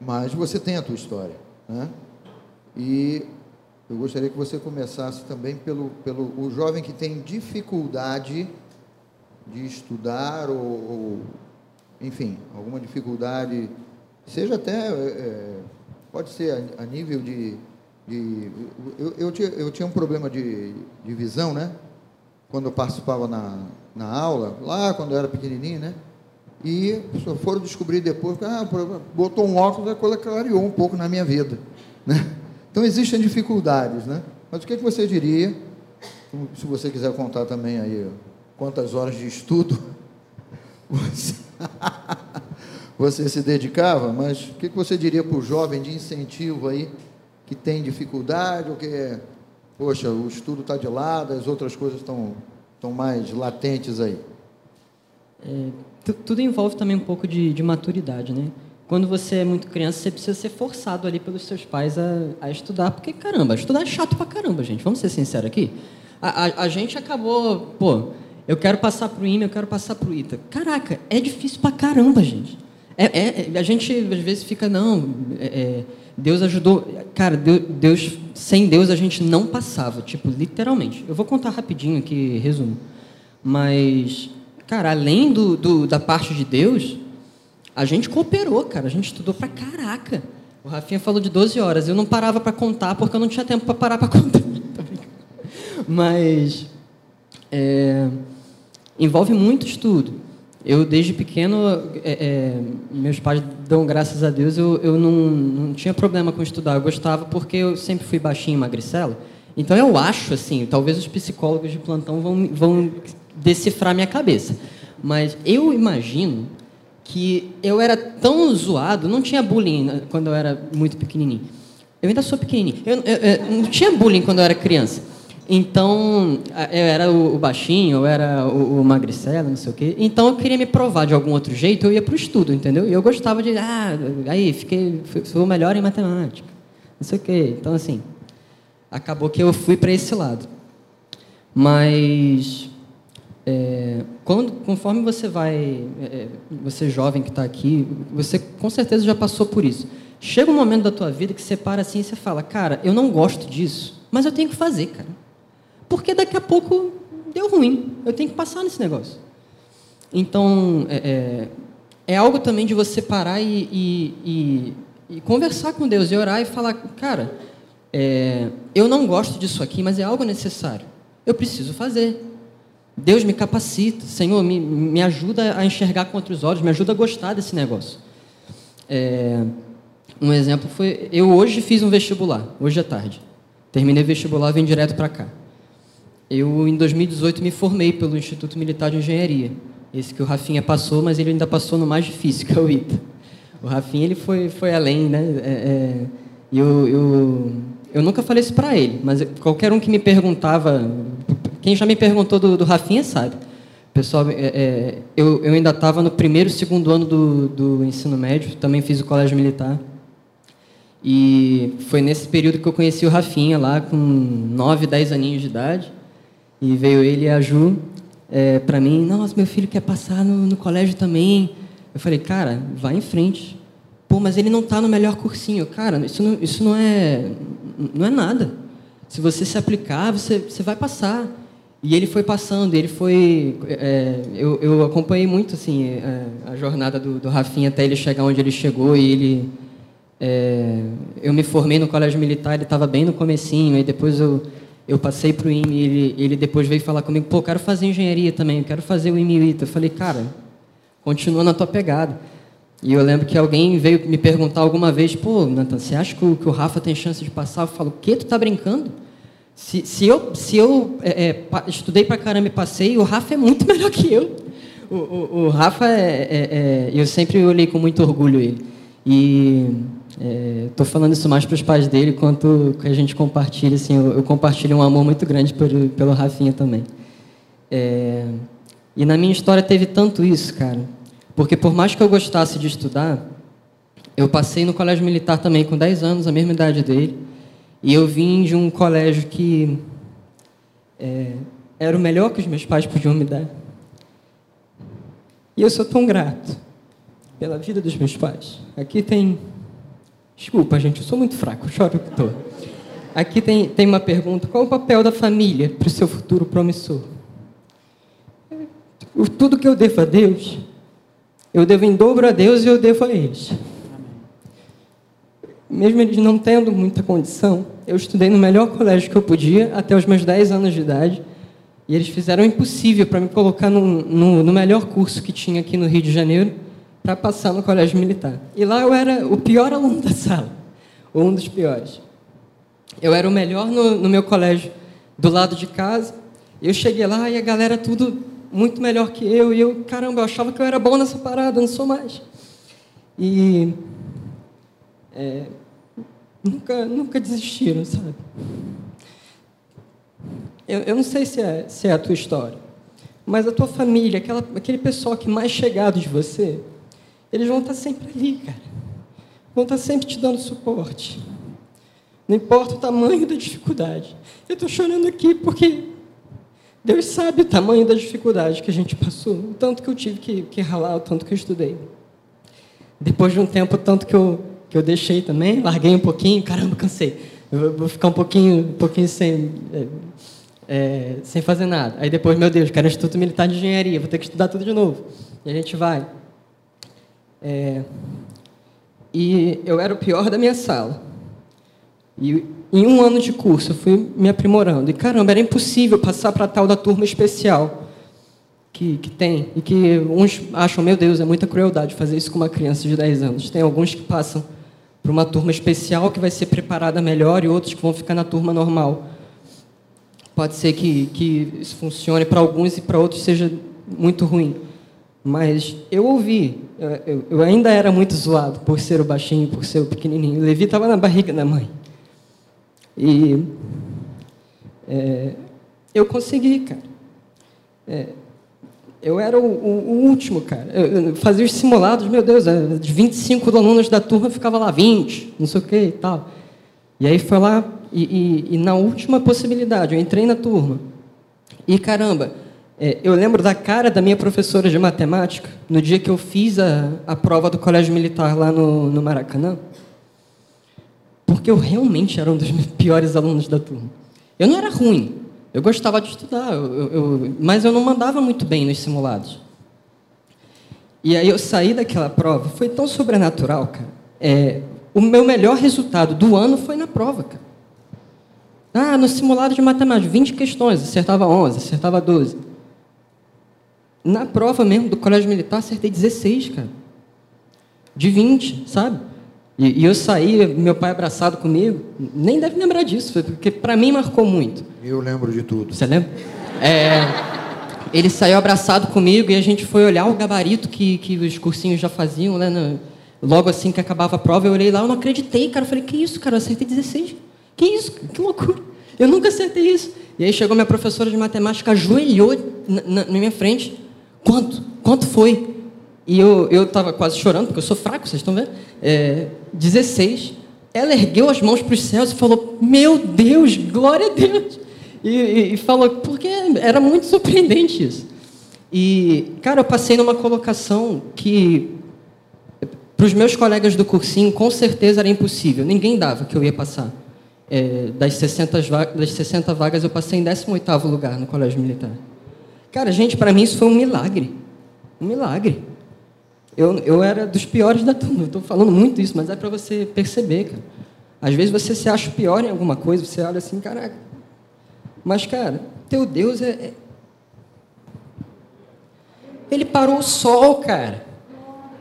mas você tem a tua história, né? E eu gostaria que você começasse também pelo, pelo o jovem que tem dificuldade de estudar ou, ou enfim, alguma dificuldade, seja até, é, pode ser a, a nível de, de eu, eu, tinha, eu tinha um problema de, de visão, né? Quando eu participava na, na aula, lá quando eu era pequenininho, né? E foram descobrir depois, ah, botou um óculos, a coisa clareou um pouco na minha vida, né? Então existem dificuldades, né? Mas o que, que você diria, se você quiser contar também aí quantas horas de estudo você, você se dedicava, mas o que, que você diria para o jovem de incentivo aí que tem dificuldade ou que, poxa, o estudo está de lado, as outras coisas estão, estão mais latentes aí? É, tudo envolve também um pouco de, de maturidade, né? Quando você é muito criança, você precisa ser forçado ali pelos seus pais a, a estudar, porque, caramba, estudar é chato pra caramba, gente. Vamos ser sinceros aqui. A, a, a gente acabou, pô, eu quero passar pro IME, eu quero passar pro ITA. Caraca, é difícil pra caramba, gente. É, é, é a gente, às vezes, fica, não, é, é, Deus ajudou. Cara, Deus, Deus, sem Deus a gente não passava, tipo, literalmente. Eu vou contar rapidinho aqui, resumo. Mas, cara, além do, do da parte de Deus, a gente cooperou, cara. A gente estudou pra caraca. O Rafinha falou de 12 horas. Eu não parava para contar porque eu não tinha tempo para parar para contar. Mas é, envolve muito estudo. Eu, desde pequeno, é, é, meus pais dão graças a Deus, eu, eu não, não tinha problema com estudar. Eu gostava porque eu sempre fui baixinho magricelo. Então eu acho, assim, talvez os psicólogos de plantão vão, vão decifrar minha cabeça. Mas eu imagino que eu era tão zoado, não tinha bullying quando eu era muito pequenininho. Eu ainda sou pequenininho. Eu, eu, eu não tinha bullying quando eu era criança. Então, eu era o, baixinho, eu era o, o magricelo, não sei o quê. Então, eu queria me provar de algum outro jeito, eu ia para o estudo, entendeu? E eu gostava de, ah, aí, fiquei, sou melhor em matemática, não sei o quê. Então, assim, acabou que eu fui para esse lado. Mas é, quando, conforme você vai, é, é você jovem que está aqui, você com certeza já passou por isso. Chega um momento da tua vida que você para assim e você fala, cara, eu não gosto disso, mas eu tenho que fazer, cara. Porque daqui a pouco deu ruim, eu tenho que passar nesse negócio. Então, é, é, é algo também de você parar e, e, e, e, conversar com Deus e orar e falar, cara, é, eu não gosto disso aqui, mas é algo necessário. Eu preciso fazer. Deus me capacita, Senhor, me, me ajuda a enxergar com outros olhos, me ajuda a gostar desse negócio. É, um exemplo foi, eu hoje fiz um vestibular, hoje à tarde. Terminei o vestibular, vim direto para cá. Eu, em 2018, me formei pelo Instituto Militar de Engenharia. Esse que o Rafinha passou, mas ele ainda passou no mais difícil, que é o ITA. O Rafinha, ele foi, foi além, né? É, é, eu, eu, eu nunca falei isso para ele, mas qualquer um que me perguntava quem já me perguntou do, do Rafinha sabe. Pessoal, é, é, eu, eu ainda estava no primeiro, segundo ano do, do ensino médio, também fiz o colégio militar. E foi nesse período que eu conheci o Rafinha, lá com 9, 10 aninhos de idade. E veio ele e a Ju é, para mim: Nossa, meu filho quer passar no, no colégio também. Eu falei: Cara, vai em frente. Pô, mas ele não está no melhor cursinho. Cara, isso não, isso não, é, não é nada. Se você se aplicar, você, você vai passar. E ele foi passando, ele foi. É, eu, eu, acompanhei muito assim é, a jornada do, do Rafinha até ele chegar onde ele chegou e ele. É, eu me formei no colégio militar, ele estava bem no comecinho, aí depois eu, eu passei para o IME ele, ele depois veio falar comigo, pô, quero fazer engenharia também, quero fazer o IME Eu falei, cara, continua na tua pegada. E eu lembro que alguém veio me perguntar alguma vez, pô, Nathan, você acha que o, que o Rafa tem chance de passar? Eu falo, o quê? Tu tá brincando? Se, se eu, se eu é, é, estudei pra caramba e passei, o Rafa é muito melhor que eu. O, o, o Rafa, é, é, é eu sempre olhei com muito orgulho ele. E estou é, falando isso mais para os pais dele, quanto que a gente compartilha. Assim, eu, eu compartilho um amor muito grande por, pelo Rafinha também. e na minha história teve tanto isso, cara. Porque por mais que eu gostasse de estudar, eu passei no colégio militar também com 10 anos, a mesma idade dele. E eu vim de um colégio que é, era o melhor que os meus pais podiam me dar. E eu sou tão grato pela vida dos meus pais. Aqui tem. Desculpa, gente, eu sou muito fraco, choro que estou. Aqui tem, tem uma pergunta: qual o papel da família para o seu futuro promissor? Tudo que eu devo a Deus, eu devo em dobro a Deus e eu devo a eles. Mesmo eles não tendo muita condição, eu estudei no melhor colégio que eu podia até os meus 10 anos de idade. E eles fizeram o impossível para me colocar no, no, no, melhor curso que tinha aqui no Rio de Janeiro para passar no colégio militar. E lá eu era o pior aluno da sala, ou um dos piores. Eu era o melhor no, no meu colégio do lado de casa. Eu cheguei lá e a galera tudo muito melhor que eu. E eu, caramba, eu achava que eu era bom nessa parada, não sou mais. E é, nunca, nunca desistiram, sabe? Eu, eu não sei se é, se é a tua história, mas a tua família, aquela, aquele pessoal que mais chegado de você, eles vão estar sempre ali, cara. Vão estar sempre te dando suporte. Não importa o tamanho da dificuldade. Eu estou chorando aqui porque Deus sabe o tamanho da dificuldade que a gente passou, o tanto que eu tive que, que ralar, o tanto que eu estudei. Depois de um tempo, o tanto que eu, que eu deixei também, larguei um pouquinho, caramba, cansei. Vou ficar um pouquinho, um pouquinho sem, é, é, sem fazer nada. Aí depois, meu Deus, quero Instituto Militar de Engenharia, vou ter que estudar tudo de novo. E a gente vai. É, e eu era o pior da minha sala. E em um ano de curso eu fui me aprimorando. E caramba, era impossível passar para tal da turma especial que, que tem. E que uns acham, meu Deus, é muita crueldade fazer isso com uma criança de 10 anos. Tem alguns que passam para uma turma especial que vai ser preparada melhor e outros que vão ficar na turma normal. Pode ser que, que isso funcione para alguns e para outros seja muito ruim. Mas eu ouvi, eu, eu, ainda era muito zoado por ser o baixinho, por ser o pequenininho. O Levi estava na barriga da mãe. E é, eu consegui, cara. É, eu era o, o, o último, cara. Eu, fazia os simulados, meu Deus, é, de 25 alunos da turma, ficava lá 20, não sei o que e tal. E aí foi lá, e, e, e, na última possibilidade, eu entrei na turma. E caramba, é, eu lembro da cara da minha professora de matemática, no dia que eu fiz a, a prova do colégio militar lá no, no Maracanã porque eu realmente era um dos piores alunos da turma. Eu não era ruim, eu gostava de estudar, eu, eu, mas eu não mandava muito bem nos simulados. E aí eu saí daquela prova, foi tão sobrenatural, cara. É, o meu melhor resultado do ano foi na prova, cara. Ah, no simulado de matemática, 20 questões, acertava 11, acertava 12. Na prova mesmo do colégio militar, acertei 16, cara. De 20, sabe? E, e, eu saí, meu pai abraçado comigo, nem deve lembrar disso, porque para mim marcou muito. Eu lembro de tudo. Você lembra? É, ele saiu abraçado comigo e a gente foi olhar o gabarito que, que os cursinhos já faziam, né? No, logo assim que acabava a prova, eu olhei lá, eu não acreditei, cara. Eu falei, que isso, cara? Eu acertei 16. Que isso? Que loucura. Eu nunca acertei isso. E aí chegou minha professora de matemática, ajoelhou na, na, na minha frente. Quanto? Quanto foi? E eu estava quase chorando, porque eu sou fraco, vocês estão vendo? É, 16. Ela ergueu as mãos para os céus e falou: Meu Deus, glória a Deus! E, e, e falou, porque era muito surpreendente isso. E, cara, eu passei numa colocação que, para os meus colegas do cursinho, com certeza era impossível. Ninguém dava que eu ia passar. É, das, 60 vagas, das 60 vagas, eu passei em 18 lugar no colégio militar. Cara, gente, para mim isso foi um milagre. Um milagre. Eu, eu era dos piores da turma. Estou falando muito isso, mas é para você perceber, cara. Às vezes você se acha pior em alguma coisa, você olha assim, caraca. Mas, cara, teu Deus é, é. Ele parou o sol, cara.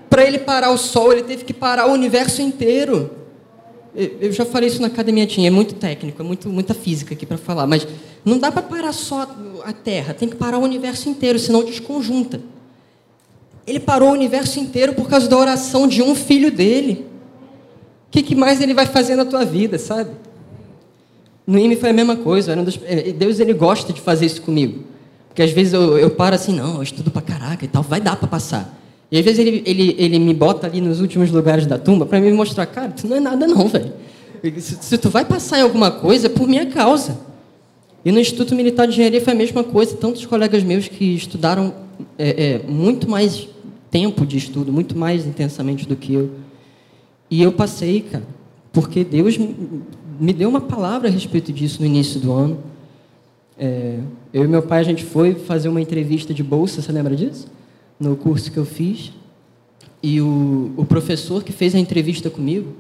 Para ele parar o sol, ele teve que parar o universo inteiro. Eu já falei isso na academia, tinha, é muito técnico, é muito, muita física aqui para falar, mas não dá para parar só a Terra, tem que parar o universo inteiro, senão desconjunta. Ele parou o universo inteiro por causa da oração de um filho dele. O que, que mais ele vai fazer na tua vida, sabe? No IME foi a mesma coisa. Dos... É, Deus ele gosta de fazer isso comigo. Porque às vezes eu, eu paro assim, não, eu estudo pra caraca e tal, vai dar para passar. E às vezes ele, ele, ele me bota ali nos últimos lugares da tumba para me mostrar, cara, tu não é nada não, velho. Se, se tu vai passar em alguma coisa, é por minha causa. E no Instituto Militar de Engenharia foi a mesma coisa. Tantos colegas meus que estudaram é, é, muito mais tempo de estudo, muito mais intensamente do que eu. E eu passei, cara, porque Deus me deu uma palavra a respeito disso no início do ano. É, eu e meu pai, a gente foi fazer uma entrevista de bolsa, você lembra disso? No curso que eu fiz. E o, o professor que fez a entrevista comigo,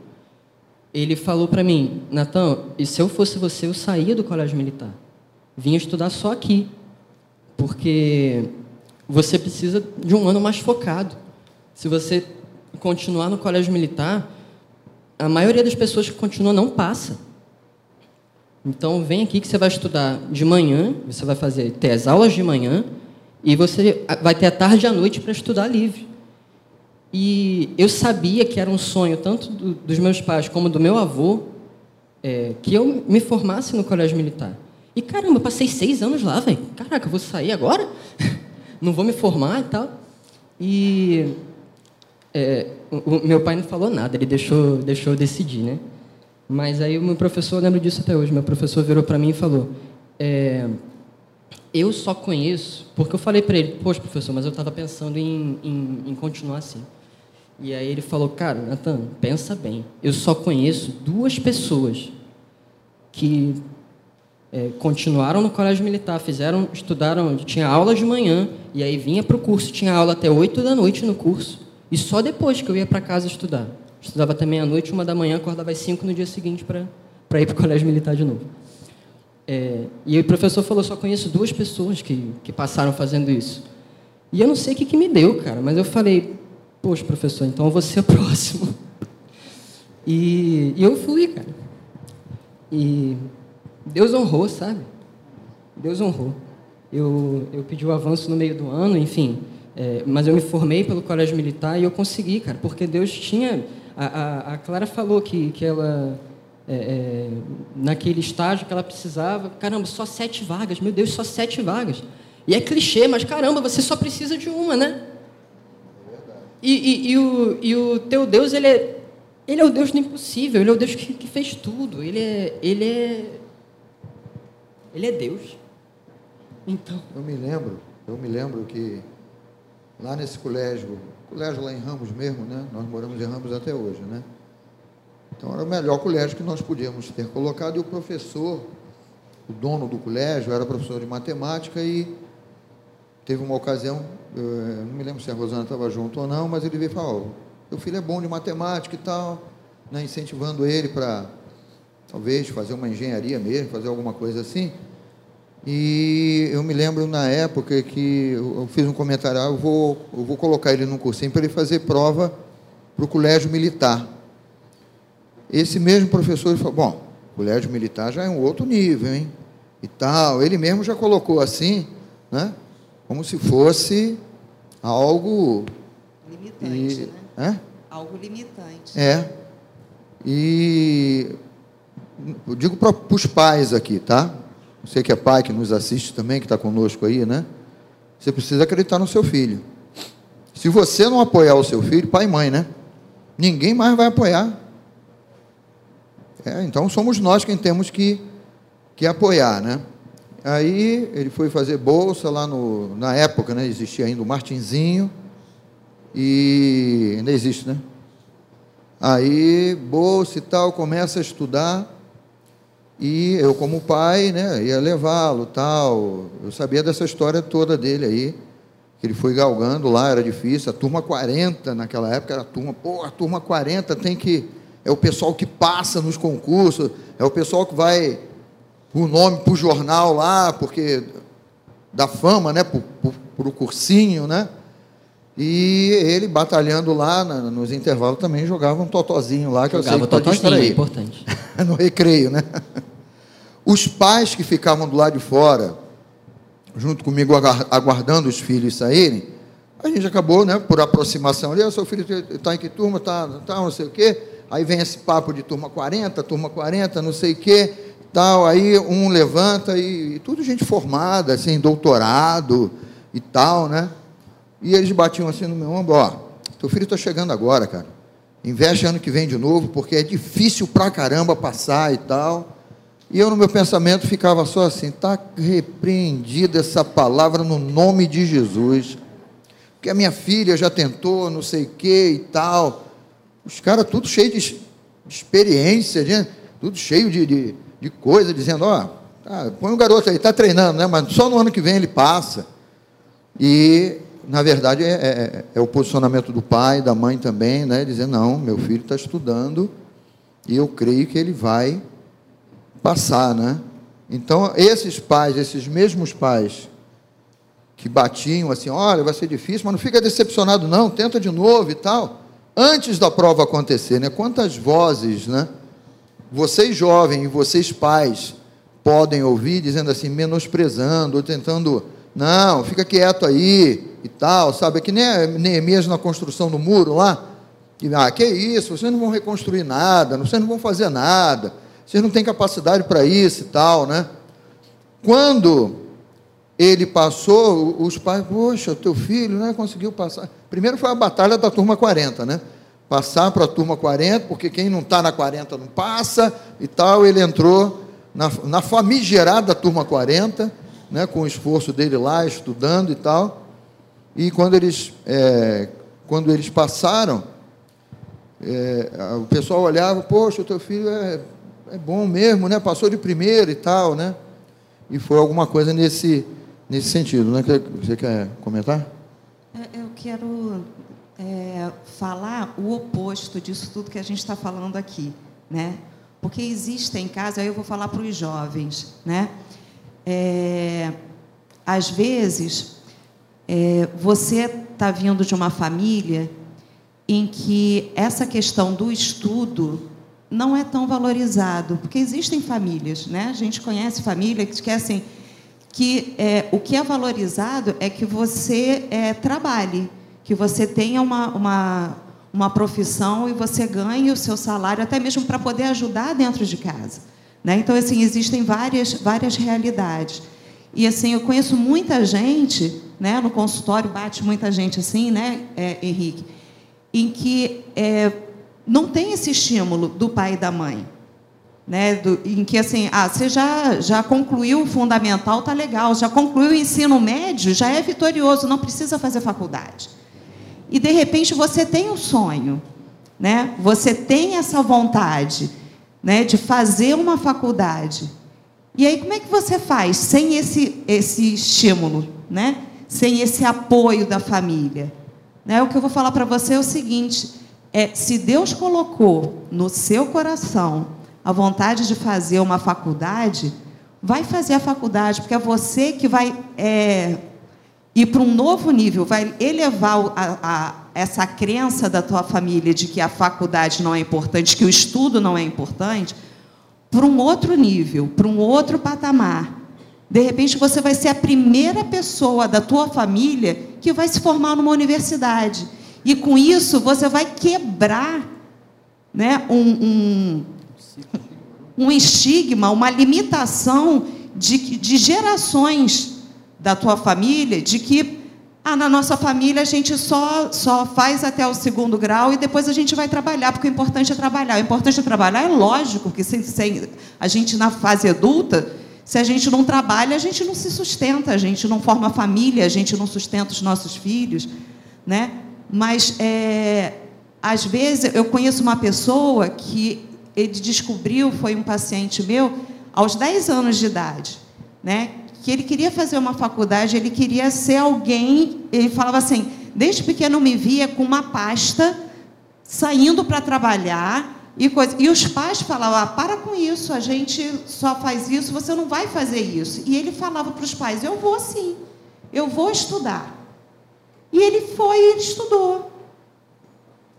ele falou para mim, Natan, e se eu fosse você, eu saía do colégio militar. Vinha estudar só aqui. Porque você precisa de um ano mais focado. Se você continuar no colégio militar, a maioria das pessoas que continuam não passa. Então, vem aqui que você vai estudar de manhã, você vai fazer ter as aulas de manhã e você vai ter a tarde e a noite para estudar livre. E eu sabia que era um sonho tanto do, dos meus pais como do meu avô é, que eu me formasse no colégio militar. E caramba, passei seis anos lá, velho. Caraca, eu vou sair agora? não vou me formar e tal. E é, o, o meu pai não falou nada, ele deixou, deixou eu decidir, né? Mas aí o meu professor, eu lembro disso até hoje, meu professor virou para mim e falou: é, Eu só conheço, porque eu falei para ele, poxa, professor, mas eu estava pensando em, em, em, continuar assim. E aí ele falou: Cara, Nathan, pensa bem, eu só conheço duas pessoas que é, continuaram no colégio militar, fizeram, estudaram, tinha aula de manhã, e aí vinha para o curso, tinha aula até 8 da noite no curso, e só depois que eu ia para casa estudar. Estudava até meia-noite, uma da manhã, acordava às cinco no dia seguinte para ir para o colégio militar de novo. É, e o professor falou, só conheço duas pessoas que, que passaram fazendo isso. E eu não sei o que, que me deu, cara, mas eu falei, poxa, professor, então eu vou ser próximo. E, e eu fui, cara. E Deus honrou, sabe? Deus honrou. Eu, eu pedi o avanço no meio do ano, enfim, é, mas eu me formei pelo colégio militar e eu consegui, cara, porque Deus tinha a, a, a Clara falou que, que ela, é, é, naquele estágio que ela precisava, caramba, só sete vagas, meu Deus, só sete vagas. E é clichê, mas caramba, você só precisa de uma, né? E, e, e, o, e o teu Deus, ele é, ele é o Deus do impossível, ele é o Deus que, que fez tudo, ele é, ele é, ele é Deus. Então. Eu me lembro, eu me lembro que lá nesse colégio colégio lá em Ramos mesmo, né? Nós moramos em Ramos até hoje, né? Então era o melhor colégio que nós podíamos ter colocado e o professor, o dono do colégio, era professor de matemática e teve uma ocasião, eu não me lembro se a Rosana estava junto ou não, mas ele veio falar, oh, meu filho é bom de matemática e tal, né? incentivando ele para talvez fazer uma engenharia mesmo, fazer alguma coisa assim. E eu me lembro na época que eu fiz um comentário, ah, eu, vou, eu vou colocar ele num cursinho para ele fazer prova para o colégio militar. Esse mesmo professor falou, bom, colégio militar já é um outro nível, hein? E tal. Ele mesmo já colocou assim, né? Como se fosse algo. Limitante, e, né? Algo limitante. É. E eu digo para os pais aqui, tá? Você que é pai, que nos assiste também, que está conosco aí, né? Você precisa acreditar no seu filho. Se você não apoiar o seu filho, pai e mãe, né? Ninguém mais vai apoiar. É, então somos nós quem temos que, que apoiar, né? Aí ele foi fazer bolsa lá no, na época, né? Existia ainda o Martinzinho e ainda existe, né? Aí bolsa e tal, começa a estudar. E eu, como pai, né, ia levá-lo, tal. Eu sabia dessa história toda dele aí, que ele foi galgando lá, era difícil. A turma 40, naquela época, era a turma, pô, a turma 40 tem que. É o pessoal que passa nos concursos, é o pessoal que vai o nome para o jornal lá, porque da fama, né, para o cursinho, né? E ele batalhando lá na, nos intervalos também jogava um totozinho lá que jogava eu sei que é importante. no recreio, né? Os pais que ficavam do lado de fora, junto comigo aguardando os filhos saírem, a gente acabou, né, por aproximação ali, ah, seu filho está em que turma, tá, tá, não sei o quê. Aí vem esse papo de turma 40, turma 40, não sei o quê, tal. Aí um levanta e, e tudo gente formada, assim, doutorado e tal, né? E eles batiam assim no meu ombro, ó, teu filho está chegando agora, cara. Investe ano que vem de novo, porque é difícil pra caramba passar e tal. E eu, no meu pensamento, ficava só assim: está repreendida essa palavra no nome de Jesus. Porque a minha filha já tentou, não sei o que e tal. Os caras, tudo cheio de, experiência, de, tudo cheio de, de, de coisa, dizendo: ó, tá, põe um garoto aí, está treinando, né? mas só no ano que vem ele passa. E, na verdade, é, é, é o posicionamento do pai, da mãe também, né? Dizer: não, meu filho está estudando e eu creio que ele vai passar, né? Então, esses pais, esses mesmos pais que batiam assim, olha, vai ser difícil, mas não fica decepcionado não, tenta de novo e tal. Antes da prova acontecer, né? Quantas vozes, né? Vocês jovens e vocês pais podem ouvir dizendo assim, menosprezando, ou tentando, não, fica quieto aí e tal, sabe? É que nem Neemias na construção do muro lá, que, ah, que isso, vocês não vão reconstruir nada, vocês não vão fazer nada vocês não têm capacidade para isso e tal, né? Quando ele passou, os pais, poxa, teu filho né, conseguiu passar. Primeiro foi a batalha da turma 40, né? Passar para a turma 40, porque quem não está na 40 não passa e tal. Ele entrou na, na famigerada turma 40, né, com o esforço dele lá, estudando e tal. E quando eles, é, quando eles passaram, é, o pessoal olhava, poxa, o teu filho é é bom mesmo, né? Passou de primeiro e tal, né? E foi alguma coisa nesse, nesse sentido, né? Você quer comentar? É, eu quero é, falar o oposto disso tudo que a gente está falando aqui, né? Porque existem casos, aí eu vou falar para os jovens, né? É, às vezes, é, você está vindo de uma família em que essa questão do estudo não é tão valorizado, porque existem famílias, né? A gente conhece famílias que esquecem que é, o que é valorizado é que você é, trabalhe, que você tenha uma, uma, uma profissão e você ganhe o seu salário, até mesmo para poder ajudar dentro de casa. Né? Então, assim, existem várias, várias realidades. E, assim, eu conheço muita gente, né, no consultório bate muita gente assim, né, é, Henrique, em que é, não tem esse estímulo do pai e da mãe. Né, do, em que assim, ah, você já, já concluiu o fundamental, tá legal, já concluiu o ensino médio, já é vitorioso, não precisa fazer faculdade. E de repente você tem um sonho, né? Você tem essa vontade, né, de fazer uma faculdade. E aí como é que você faz sem esse esse estímulo, né? Sem esse apoio da família? Né? O que eu vou falar para você é o seguinte: é, se Deus colocou no seu coração a vontade de fazer uma faculdade, vai fazer a faculdade, porque é você que vai é, ir para um novo nível, vai elevar a, a, essa crença da tua família de que a faculdade não é importante, que o estudo não é importante, para um outro nível, para um outro patamar. De repente, você vai ser a primeira pessoa da tua família que vai se formar numa universidade. E com isso você vai quebrar né, um, um, um estigma, uma limitação de, de gerações da tua família, de que ah, na nossa família a gente só, só faz até o segundo grau e depois a gente vai trabalhar, porque o importante é trabalhar. O importante é trabalhar é lógico que sem, sem, a gente na fase adulta, se a gente não trabalha, a gente não se sustenta, a gente não forma família, a gente não sustenta os nossos filhos. Né? Mas, é, às vezes, eu conheço uma pessoa que ele descobriu, foi um paciente meu, aos 10 anos de idade, né? Que ele queria fazer uma faculdade, ele queria ser alguém, ele falava assim, desde pequeno me via com uma pasta, saindo para trabalhar, e, coisa, e os pais falavam, ah, para com isso, a gente só faz isso, você não vai fazer isso. E ele falava para os pais, eu vou sim, eu vou estudar. E ele foi e estudou.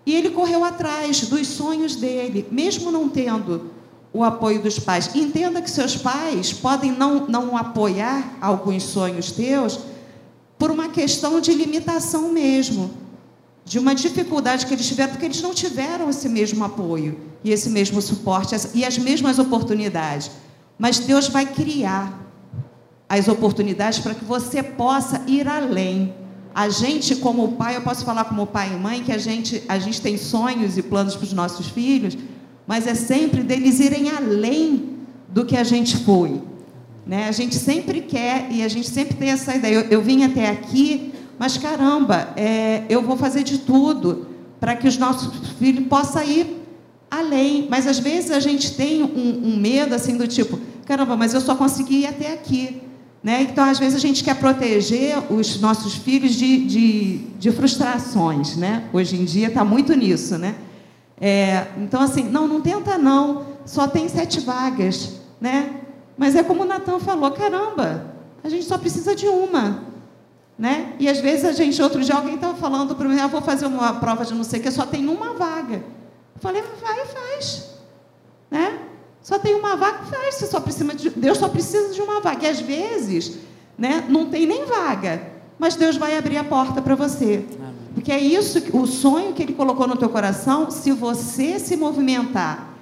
E ele correu atrás dos sonhos dele, mesmo não tendo o apoio dos pais. Entenda que seus pais podem não, não apoiar alguns sonhos teus por uma questão de limitação mesmo, de uma dificuldade que eles tiveram, porque eles não tiveram esse mesmo apoio e esse mesmo suporte e as mesmas oportunidades. Mas Deus vai criar as oportunidades para que você possa ir além a gente, como pai, eu posso falar como pai e mãe, que a gente, a gente tem sonhos e planos para os nossos filhos, mas é sempre deles irem além do que a gente foi. Né? A gente sempre quer e a gente sempre tem essa ideia. Eu, eu vim até aqui, mas caramba, é, eu vou fazer de tudo para que os nossos filhos possam ir além. Mas às vezes a gente tem um, um medo assim do tipo, caramba, mas eu só consegui ir até aqui. Né? Então, às vezes, a gente quer proteger os nossos filhos de, de, de frustrações. Né? Hoje em dia está muito nisso. Né? É, então, assim, não, não tenta não, só tem sete vagas. Né? Mas é como o Natan falou, caramba, a gente só precisa de uma. Né? E às vezes a gente, outro dia, alguém estava falando para mim, ah, vou fazer uma prova de não sei o que, só tem uma vaga. Eu falei, vai e faz. Né? Só tem uma vaga, faz. Você só precisa de, Deus só precisa de uma vaga. E às vezes, né, não tem nem vaga, mas Deus vai abrir a porta para você. Porque é isso, o sonho que Ele colocou no teu coração, se você se movimentar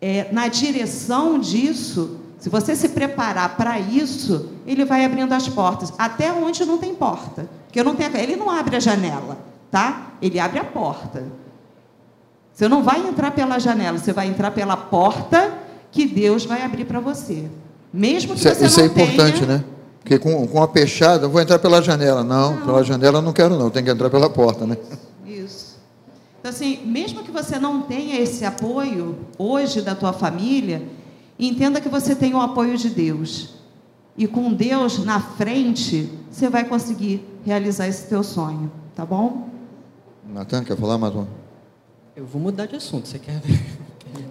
é, na direção disso, se você se preparar para isso, Ele vai abrindo as portas. Até onde não tem porta. Porque não tem, Ele não abre a janela, tá? Ele abre a porta. Você não vai entrar pela janela, você vai entrar pela porta que Deus vai abrir para você. Mesmo que isso, é- você isso não é importante, tenha... né? Porque com, com a peixada, vou entrar pela janela. Não, não, pela janela eu não quero não, tem que entrar pela porta, né? Isso. Então, assim, mesmo que você não tenha esse apoio hoje da tua família, entenda que você tem o apoio de Deus. E com Deus na frente, você vai conseguir realizar esse teu sonho, tá bom? Natan, quer falar mais uma? Eu vou mudar de assunto, você quer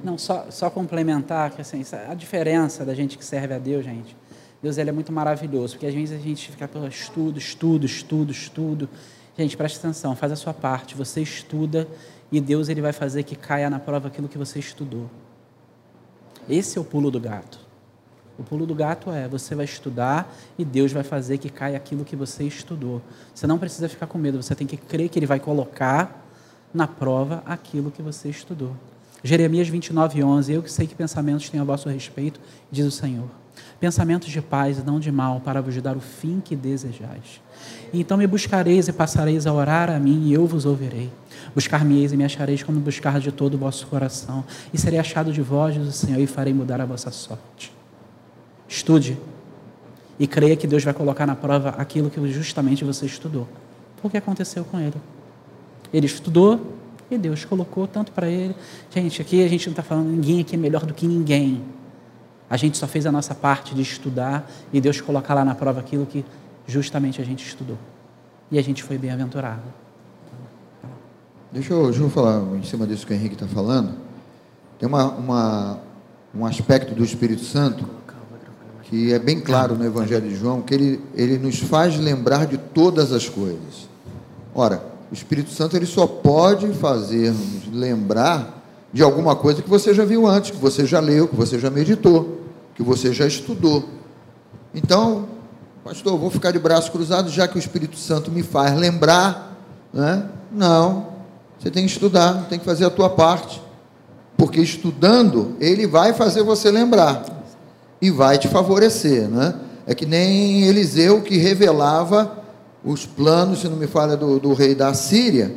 Não, só, só complementar, que assim, a diferença da gente que serve a Deus, gente, Deus ele é muito maravilhoso, porque às vezes a gente fica pelo estudo, estudo, estudo, estudo. Gente, preste atenção, faz a sua parte, você estuda e Deus ele vai fazer que caia na prova aquilo que você estudou. Esse é o pulo do gato. O pulo do gato é você vai estudar e Deus vai fazer que caia aquilo que você estudou. Você não precisa ficar com medo, você tem que crer que Ele vai colocar na prova aquilo que você estudou. Jeremias 29, 11. Eu que sei que pensamentos têm a vosso respeito, diz o Senhor. Pensamentos de paz e não de mal, para vos dar o fim que desejais. Então me buscareis e passareis a orar a mim, e eu vos ouvirei. Buscar-me-eis e me achareis quando buscar de todo o vosso coração, e serei achado de vós, o Senhor, e farei mudar a vossa sorte. Estude e creia que Deus vai colocar na prova aquilo que justamente você estudou. O que aconteceu com ele? Ele estudou e Deus colocou tanto para ele. Gente, aqui a gente não está falando ninguém aqui é melhor do que ninguém. A gente só fez a nossa parte de estudar e Deus colocar lá na prova aquilo que justamente a gente estudou. E a gente foi bem-aventurado. Deixa eu, deixa eu falar em cima disso que o Henrique está falando. Tem uma, uma, um aspecto do Espírito Santo que é bem claro no Evangelho de João, que ele, ele nos faz lembrar de todas as coisas. Ora, o Espírito Santo ele só pode fazer-nos lembrar de alguma coisa que você já viu antes, que você já leu, que você já meditou, que você já estudou. Então, pastor, vou ficar de braços cruzados já que o Espírito Santo me faz lembrar, né? Não, você tem que estudar, tem que fazer a tua parte, porque estudando ele vai fazer você lembrar e vai te favorecer, né? É que nem Eliseu que revelava os planos, se não me falha, do, do rei da Síria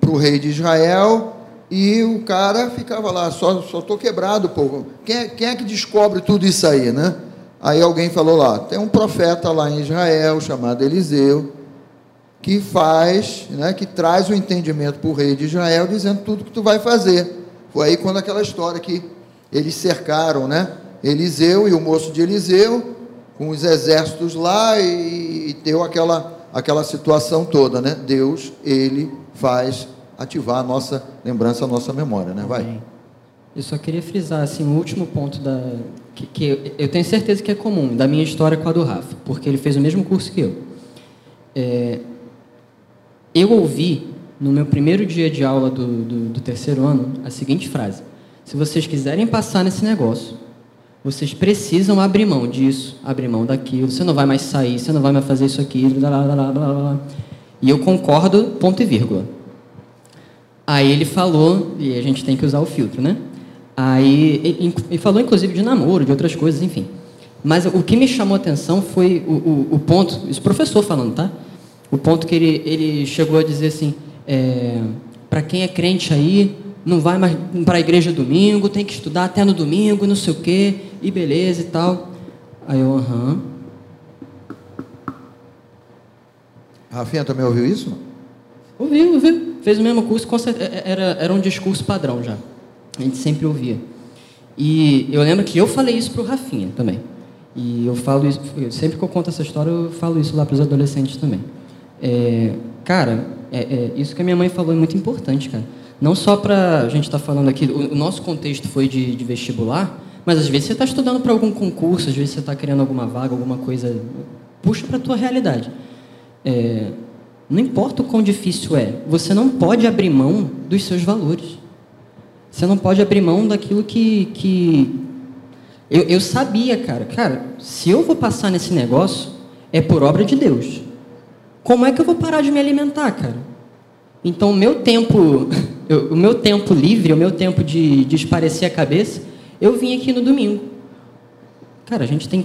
para o rei de Israel, e o cara ficava lá, só estou quebrado, povo. Quem, é, quem é que descobre tudo isso aí, né? Aí alguém falou lá, tem um profeta lá em Israel, chamado Eliseu, que faz, né, que traz o entendimento para o rei de Israel, dizendo tudo que tu vai fazer. Foi aí quando aquela história que eles cercaram, né? Eliseu e o moço de Eliseu, com os exércitos lá, e, e deu aquela aquela situação toda, né? Deus, ele faz ativar a nossa lembrança, a nossa memória, né? Vai. Eu só queria frisar assim o último ponto da que, que, eu tenho certeza que é comum da minha história com a do Rafa, porque ele fez o mesmo curso que eu. É, eu ouvi no meu primeiro dia de aula do, do, do terceiro ano a seguinte frase: se vocês quiserem passar nesse negócio, vocês precisam abrir mão disso, abrir mão daquilo. Você não vai mais sair, você não vai mais fazer isso aqui. Blá, blá, blá, blá. E eu concordo, ponto e vírgula. Aí ele falou, e a gente tem que usar o filtro, né? Aí ele, ele falou inclusive de namoro, de outras coisas, enfim. Mas o que me chamou a atenção foi o, o, o ponto, isso professor falando, tá? O ponto que ele, ele chegou a dizer assim, é, para quem é crente aí, não vai mais para a igreja domingo, tem que estudar até no domingo, não sei o quê, e beleza e tal. Aí eu, aham. Rafinha também ouviu isso? Ouviu, ouviu. Fez o mesmo curso, é, é, era, era um discurso padrão já. A gente sempre ouvia. E eu lembro que eu falei isso para o Rafinha também. E eu falo isso, sempre que eu conto essa história, eu falo isso lá para os adolescentes também. É, cara, é, é, isso que a minha mãe falou é muito importante, cara. Não só para a gente estar tá falando aqui, o, o, nosso contexto foi de, de vestibular, mas às vezes você está estudando para algum concurso, às vezes você está querendo alguma vaga, alguma coisa, puxa para a tua realidade. É, não importa o quão difícil é, você não pode abrir mão dos seus valores. Você não pode abrir mão daquilo que. que... Eu, eu sabia, cara, cara, se eu vou passar nesse negócio, é por obra de Deus. Como é que eu vou parar de me alimentar, cara? Então, o meu tempo, eu, o meu tempo livre, o meu tempo de, de esparecer a cabeça, eu vim aqui no domingo. Cara, a gente tem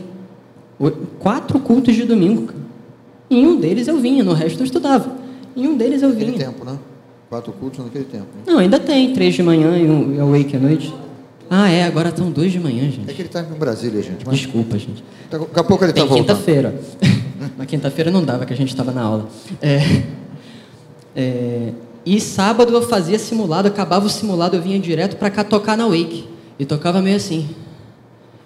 quatro cultos de domingo. Em um deles eu vinha, no resto eu estudava. Em um deles eu vinha. Naquele tempo, né? Quatro cultos naquele tempo. Né? Não, ainda tem. Três de manhã e um awake à noite. Ah, é, agora estão dois de manhã, gente. É que ele está em Brasília, gente. Mas... Desculpa, gente. Daqui a pouco ele está voltando. quinta-feira. na quinta-feira não dava, que a gente estava na aula. É, é, e sábado eu fazia simulado, acabava o simulado, eu vinha direto para cá tocar na Wake. E tocava meio assim.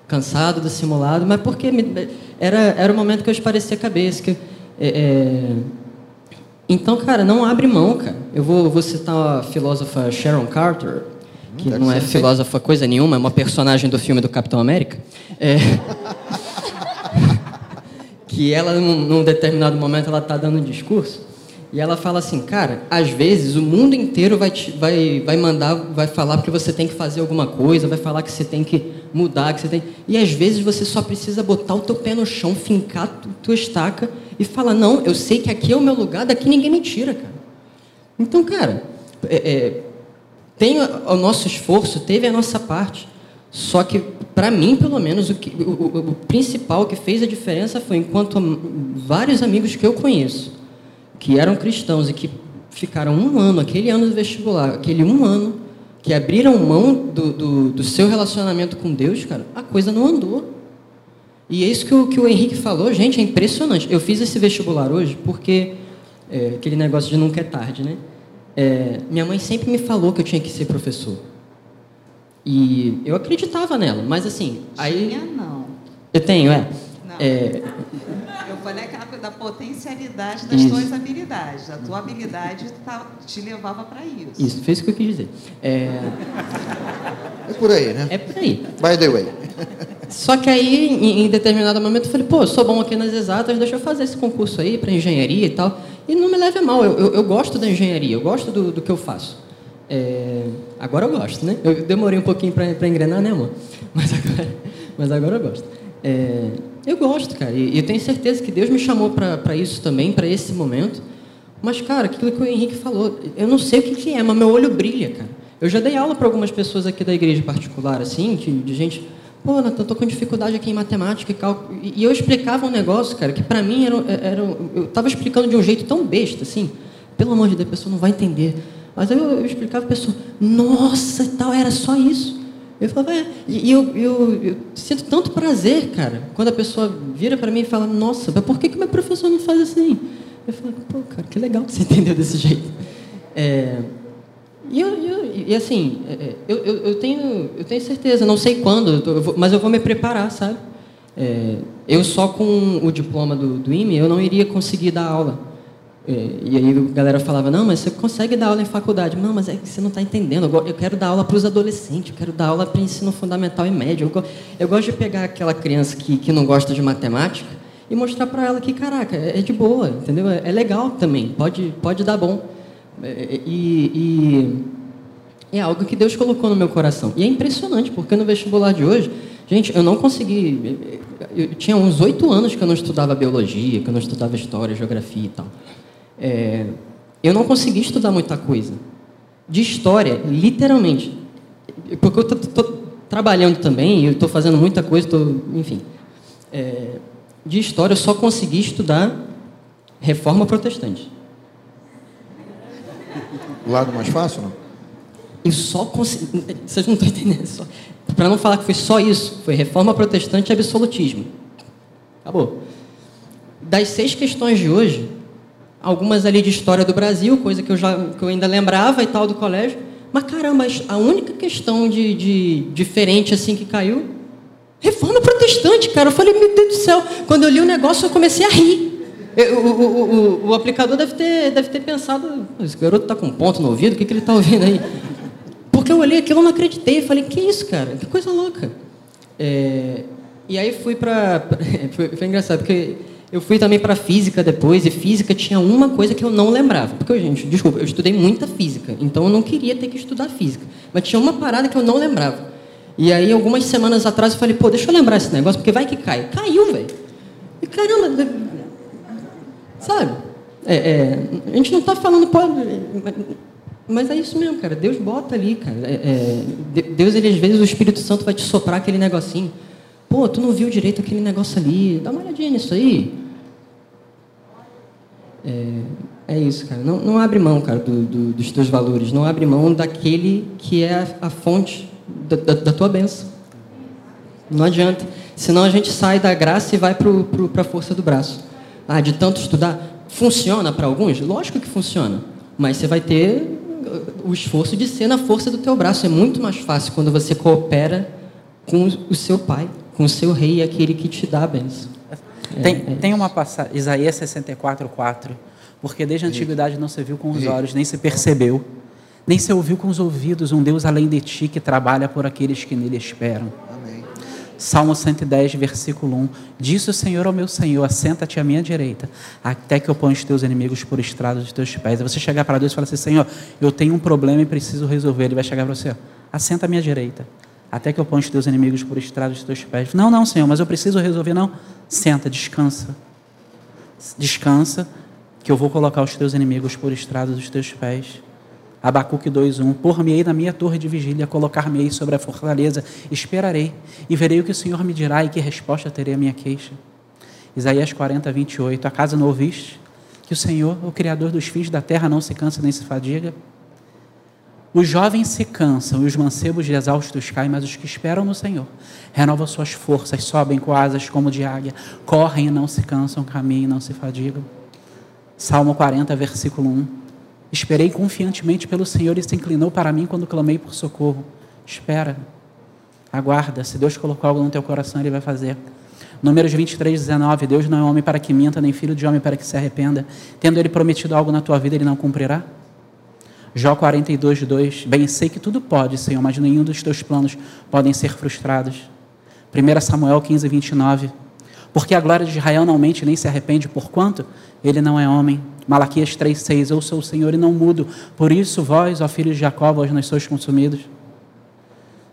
Cansado do simulado, mas porque me, era, era o momento que eu esparecia a cabeça. Que, é, é, então, cara, não abre mão, cara. Eu vou, vou citar a filósofa Sharon Carter, que hum, não é filósofa coisa nenhuma, é uma personagem do filme do Capitão América. É, que ela, num, num determinado momento, ela está dando um discurso e ela fala assim, cara, às vezes o mundo inteiro vai, te, vai, vai mandar, vai falar que você tem que fazer alguma coisa, vai falar que você tem que mudar, que você tem. E às vezes você só precisa botar o teu pé no chão, fincar a tua estaca e falar, não, eu sei que aqui é o meu lugar, daqui ninguém me tira, cara. Então, cara, é, é, tem o nosso esforço, teve a nossa parte. Só que, para mim, pelo menos, o, que, o, o, principal que fez a diferença foi enquanto vários amigos que eu conheço, que eram cristãos e que ficaram um ano, aquele ano do vestibular, aquele um ano, que abriram mão do, do, do seu relacionamento com Deus, cara, a coisa não andou. E é isso que o, que o Henrique falou, gente, é impressionante. Eu fiz esse vestibular hoje porque é, aquele negócio de nunca é tarde, né? É, minha mãe sempre me falou que eu tinha que ser professor. E eu acreditava nela, mas assim. Aí... Tinha não. Eu tenho, é. Não. é... Falei aquela coisa da potencialidade das isso. tuas habilidades. A tua habilidade tá, te levava para isso. Isso, fez o que eu quis dizer. É... é por aí, né? É por aí. By the way. Só que aí, em, em determinado momento, eu falei, pô, eu sou bom aqui nas exatas, deixa eu fazer esse concurso aí para engenharia e tal. E não me leve a mal, eu, eu, eu gosto da engenharia, eu gosto do, do que eu faço. É, agora eu gosto, né? Eu demorei um pouquinho para engrenar, né, amor? Mas agora, mas agora eu gosto. É, eu gosto, cara, e eu tenho certeza que Deus me chamou para isso também, para esse momento. Mas, cara, aquilo que o Henrique falou, eu não sei o que, que é, mas meu olho brilha, cara. Eu já dei aula para algumas pessoas aqui da igreja particular, assim, de, de gente, pô, eu tô com dificuldade aqui em matemática e cálculo. E eu explicava um negócio, cara, que para mim era, era. Eu estava explicando de um jeito tão besta, assim. Pelo amor de Deus, a pessoa não vai entender. Mas aí eu, eu explicava a pessoa, nossa, tal, era só isso. Eu falava, é. E eu, eu, eu, sinto tanto prazer, cara, quando a pessoa vira para mim e fala, nossa, mas por que, que meu professor não faz assim? Eu falo, pô, cara, que legal que você entendeu desse jeito. É, e, eu, e assim, é, é, eu, eu, tenho, eu tenho certeza, não sei quando, vou, mas eu vou me preparar, sabe? É, eu só com o diploma do, do IME, eu não iria conseguir dar aula. É, e aí a galera falava, não, mas você consegue dar aula em faculdade. Não, mas é que você não está entendendo. Eu quero dar aula para os adolescentes, eu quero dar aula para ensino fundamental e médio. Eu, gosto de pegar aquela criança que, que não gosta de matemática e mostrar para ela que, caraca, é, é de boa, entendeu? É, é, legal também, pode, pode dar bom. E, e é algo que Deus colocou no meu coração. E é impressionante, porque no vestibular de hoje, gente, eu não consegui. Eu tinha uns oito anos que eu não estudava biologia, que eu não estudava história, geografia e tal. É, eu não consegui estudar muita coisa. De história, literalmente. Porque eu estou trabalhando também, eu estou fazendo muita coisa, tô, enfim. É, de história, eu só consegui estudar Reforma protestante. O lado mais fácil, não? E só consegui... Vocês não estão entendendo. Só... Para não falar que foi só isso, foi reforma protestante e absolutismo. Acabou. Das seis questões de hoje, algumas ali de história do Brasil, coisa que eu, já, que eu ainda lembrava e tal do colégio, mas caramba, a única questão de, de diferente assim que caiu, reforma protestante, cara. Eu falei, meu Deus do céu, quando eu li o negócio eu comecei a rir. Eu, o, o, o, o, aplicador deve ter, deve ter pensado, esse garoto está com um ponto no ouvido, o que, que ele está ouvindo aí? Porque eu olhei aquilo e não acreditei. Falei, que isso, cara? Que coisa louca. É, e aí fui para. Foi, foi, engraçado, porque eu fui também para física depois, e física tinha uma coisa que eu não lembrava. Porque, gente, desculpa, eu estudei muita física, então eu não queria ter que estudar física. Mas tinha uma parada que eu não lembrava. E aí, algumas semanas atrás, eu falei, pô, deixa eu lembrar esse negócio, porque vai que cai. Caiu, velho. E caramba, sabe? É, é, a gente não está falando. Pode, mas é isso mesmo, cara. Deus bota ali, cara. É, é, Deus, ele, às vezes, o Espírito Santo vai te soprar aquele negocinho. Pô, tu não viu direito aquele negócio ali. Dá uma olhadinha nisso aí. É, é isso, cara. Não, não abre mão, cara, do, do, dos teus valores. Não abre mão daquele que é a, a fonte da, da, da, tua bênção. Não adianta. Senão a gente sai da graça e vai para a força do braço. Ah, de tanto estudar. Funciona para alguns? Lógico que funciona. Mas você vai ter o esforço de ser na força do teu braço. É muito mais fácil quando você coopera com o seu pai, com o seu rei, aquele que te dá a bênção. Tem, é, é tem uma passagem, Isaías 64, 4. Porque desde a antiguidade não se viu com os olhos, nem se percebeu, nem se ouviu com os ouvidos um Deus além de ti que trabalha por aqueles que nele esperam. Salmo 110, versículo 1. Disse o Senhor ao meu Senhor: Assenta-te à minha direita, até que eu ponha os teus inimigos por estrada dos teus pés. Aí você chegar para Deus e falar assim: Senhor, eu tenho um problema e preciso resolver. Ele vai chegar para você: Assenta à minha direita, até que eu ponha os teus inimigos por estrada dos teus pés. Não, não, Senhor, mas eu preciso resolver. Não. Senta, descansa. Descansa, que eu vou colocar os teus inimigos por estrada dos teus pés. Abacuque 2:1 Por-me-ei na minha torre de vigília, colocar-me-ei sobre a fortaleza, esperarei e verei o que o Senhor me dirá e que resposta terei à minha queixa. Isaías 40, 28 Acaso não ouviste que o Senhor, o Criador dos filhos da terra, não se cansa nem se fadiga? Os jovens se cansam e os mancebos exaustos caem, mas os que esperam no Senhor renovam suas forças, sobem com asas como de águia, correm e não se cansam, caminham e não se fadigam. Salmo 40, versículo 1 Esperei confiantemente pelo Senhor e se inclinou para mim quando clamei por socorro. Espera, aguarda. Se Deus colocou algo no teu coração, Ele vai fazer. Números 23, 19. Deus não é homem para que minta, nem filho de homem para que se arrependa. Tendo Ele prometido algo na tua vida, Ele não cumprirá? Jó 42, 2. Bem sei que tudo pode, Senhor, mas nenhum dos teus planos podem ser frustrados. 1 Samuel 15, 29. Porque a glória de Israel não mente nem se arrepende, porquanto ele não é homem. Malaquias 3,6 Eu sou o Senhor e não mudo, por isso vós, ó filhos de Jacó, vós não sois consumidos.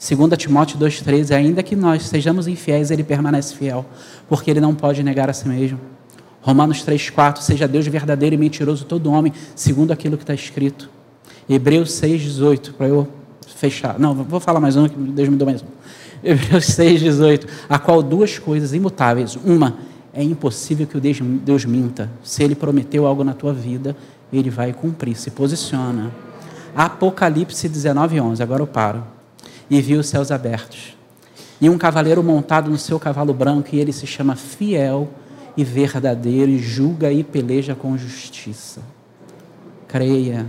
2 Timóteo 2,13 Ainda que nós sejamos infiéis, ele permanece fiel, porque ele não pode negar a si mesmo. Romanos 3,4 Seja Deus verdadeiro e mentiroso todo homem, segundo aquilo que está escrito. Hebreus 6,18 Para eu fechar. Não, vou falar mais um, que Deus me deu mais um. Hebreus 6,18 A qual duas coisas imutáveis. Uma é impossível que o Deus minta. Se Ele prometeu algo na tua vida, Ele vai cumprir. Se posiciona. Apocalipse 19, 11. Agora eu paro. E viu os céus abertos. E um cavaleiro montado no seu cavalo branco, e ele se chama fiel e verdadeiro, e julga e peleja com justiça. Creia,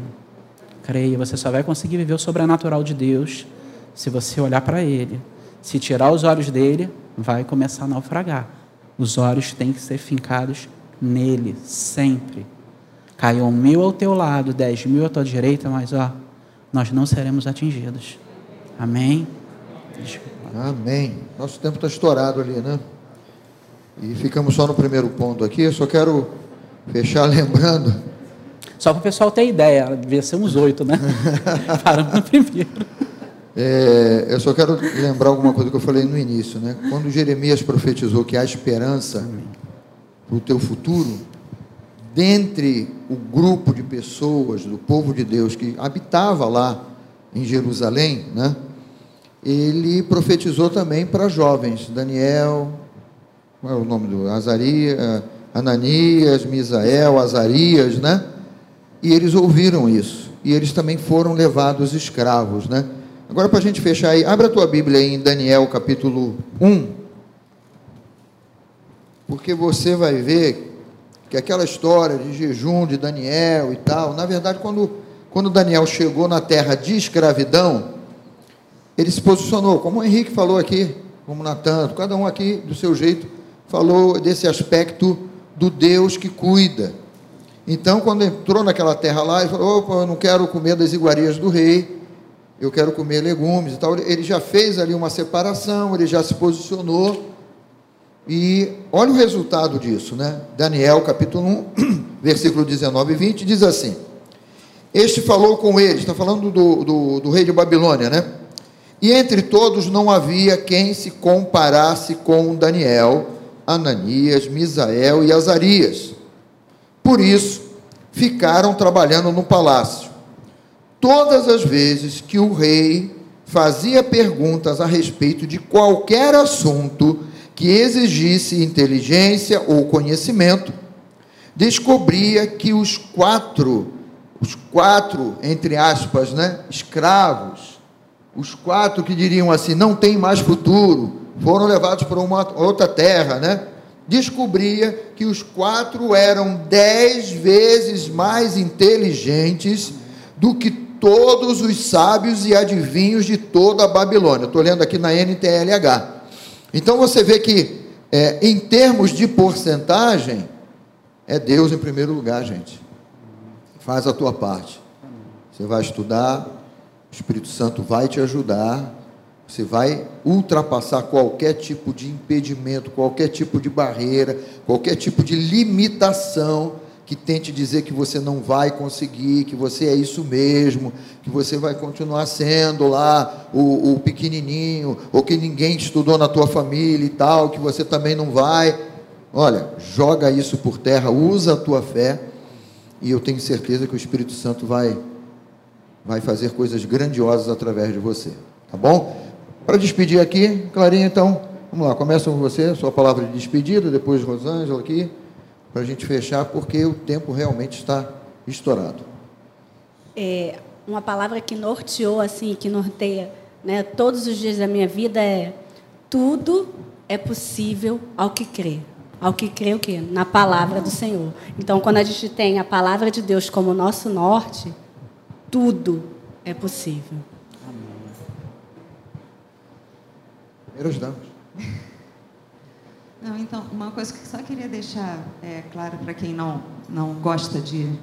creia. Você só vai conseguir viver o sobrenatural de Deus se você olhar para Ele. Se tirar os olhos dele, vai começar a naufragar. Os olhos têm que ser fincados nele, sempre. Caiu mil ao teu lado, dez mil à tua direita, mas ó, nós não seremos atingidos. Amém? Amém. Nosso tempo está estourado ali, né? E ficamos só no primeiro ponto aqui. Eu só quero fechar lembrando. Só para o pessoal ter ideia, devia ser uns oito, né? Paramos no primeiro. É, eu só quero lembrar alguma coisa que eu falei no início, né? Quando Jeremias profetizou que há esperança para o teu futuro, dentre o grupo de pessoas do povo de Deus que habitava lá em Jerusalém, né? Ele profetizou também para jovens, Daniel, qual é o nome do Azaria, Ananias, Misael, Azarias, né? E eles ouviram isso. E eles também foram levados escravos, né? Agora, para a gente fechar aí, abra a tua Bíblia aí em Daniel capítulo 1. Porque você vai ver que aquela história de jejum de Daniel e tal, na verdade, quando, quando Daniel chegou na terra de escravidão, ele se posicionou, como o Henrique falou aqui, como Natan, cada um aqui do seu jeito falou desse aspecto do Deus que cuida. Então, quando entrou naquela terra lá, ele falou: opa, eu não quero comer das iguarias do rei, eu quero comer legumes e tal. Ele já fez ali uma separação, ele já se posicionou. E olha o resultado disso, né? Daniel capítulo 1, versículo 19 e 20, diz assim: Este falou com ele, está falando do, do, do rei de Babilônia, né? E entre todos não havia quem se comparasse com Daniel, Ananias, Misael e Azarias. Por isso, ficaram trabalhando no palácio. Todas as vezes que o rei fazia perguntas a respeito de qualquer assunto que exigisse inteligência ou conhecimento, descobria que os quatro, os quatro, entre aspas, né, escravos, os quatro que diriam assim, não tem mais futuro, foram levados para uma outra terra, né? Descobria que os quatro eram dez vezes mais inteligentes do que todos os sábios e adivinhos de toda a Babilônia. Estou lendo aqui na NTLH. Então você vê que, é, em termos de porcentagem, é Deus em primeiro lugar, gente. Faz a tua parte. Você vai estudar, o Espírito Santo vai te ajudar, você vai ultrapassar qualquer tipo de impedimento, qualquer tipo de barreira, qualquer tipo de limitação que tente dizer que você não vai conseguir, que você é isso mesmo, que você vai continuar sendo lá o, o pequenininho, ou que ninguém estudou na tua família e tal, que você também não vai. Olha, joga isso por terra, usa a tua fé, e eu tenho certeza que o Espírito Santo vai vai fazer coisas grandiosas através de você. Tá bom? Para despedir aqui, Clarinha, então, vamos lá, começa com você, sua palavra de despedida, depois Rosângela aqui, para a gente fechar, porque o tempo realmente está estourado. É, uma palavra que norteou, assim, que norteia né, todos os dias da minha vida é tudo é possível ao que crê. Ao que crê o quê? Na palavra do Senhor. Então, quando a gente tem a palavra de Deus como nosso norte, tudo é possível. Primeiras damas. Não, então, uma coisa que só queria deixar é, claro para quem não, não gosta de.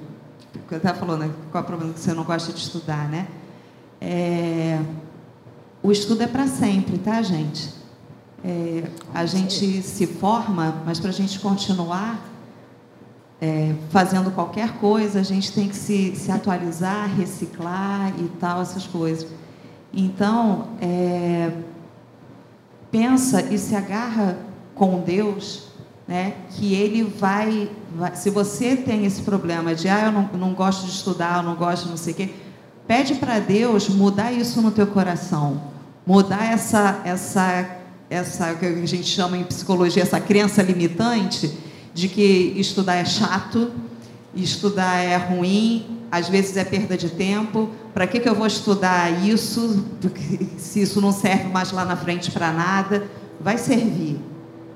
Porque eu estava falando, qual é o problema que você não gosta de estudar, né? É, o estudo é para sempre, tá, gente? É, a gente se forma, mas para a gente continuar, é, fazendo qualquer coisa, a gente tem que se, se atualizar, reciclar e tal, essas coisas. Então, é, pensa e se agarra com Deus, né, que Ele vai, vai, Se você tem esse problema de, ah, eu não, não gosto de estudar, eu não gosto não sei o quê, pede para Deus mudar isso no teu coração, mudar essa, essa, essa, que a gente chama em psicologia, essa crença limitante de que estudar é chato, estudar é ruim, às vezes é perda de tempo. Para que, que eu vou estudar isso? Se isso não serve mais lá na frente para nada, vai servir.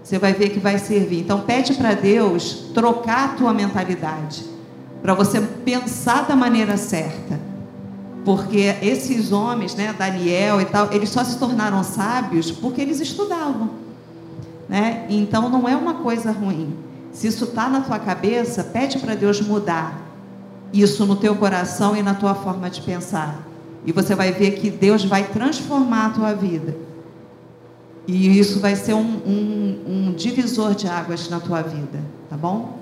Você vai ver que vai servir. Então pede para Deus trocar a tua mentalidade, para você pensar da maneira certa. Porque esses homens, né, Daniel e tal, eles só se tornaram sábios porque eles estudavam. Né? Então não é uma coisa ruim. Se isso está na tua cabeça, pede para Deus mudar isso no teu coração e na tua forma de pensar. E você vai ver que Deus vai transformar a tua vida. E isso vai ser um, um, um divisor de águas na tua vida, tá bom?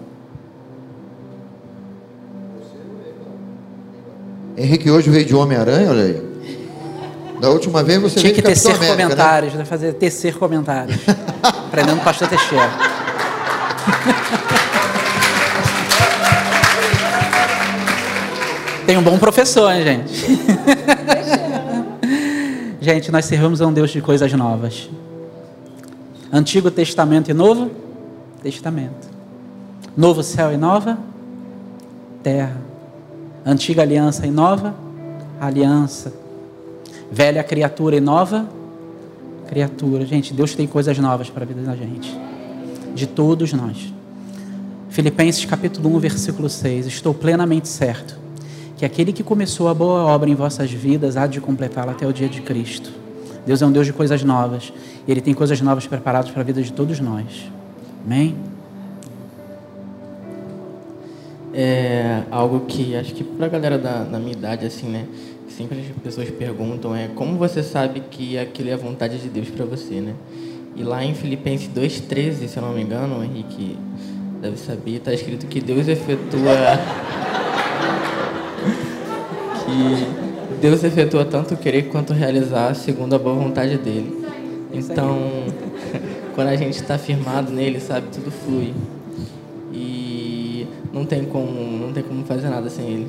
Henrique hoje veio de Homem-Aranha, olha aí. Da última vez você Tinha que tecer América, né? comentários, né? fazer tecer comentários. Aprendendo o pastor Teixeira. Tem um bom professor, hein, gente? gente, nós servimos a um Deus de coisas novas. Antigo Testamento e Novo Testamento. Novo céu e nova terra. Antiga aliança e nova aliança. Velha criatura e nova criatura. Gente, Deus tem coisas novas para a vida da gente. De todos nós. Filipenses capítulo 1, versículo 6. Estou plenamente certo que aquele que começou a boa obra em vossas vidas há de completá-la até o dia de Cristo. Deus é um Deus de coisas novas. E Ele tem coisas novas preparadas para a vida de todos nós. Amém? É algo que acho que para a galera da, da minha idade, assim, né? Sempre as pessoas perguntam é como você sabe que aquilo é a vontade de Deus para você, né? E lá em Filipenses 2,13, se eu não me engano, Henrique deve saber, está escrito que Deus efetua. Que Deus efetua tanto querer quanto realizar segundo a boa vontade dele. Então, quando a gente está firmado nele, sabe, tudo flui. E não tem como, não tem como fazer nada sem ele.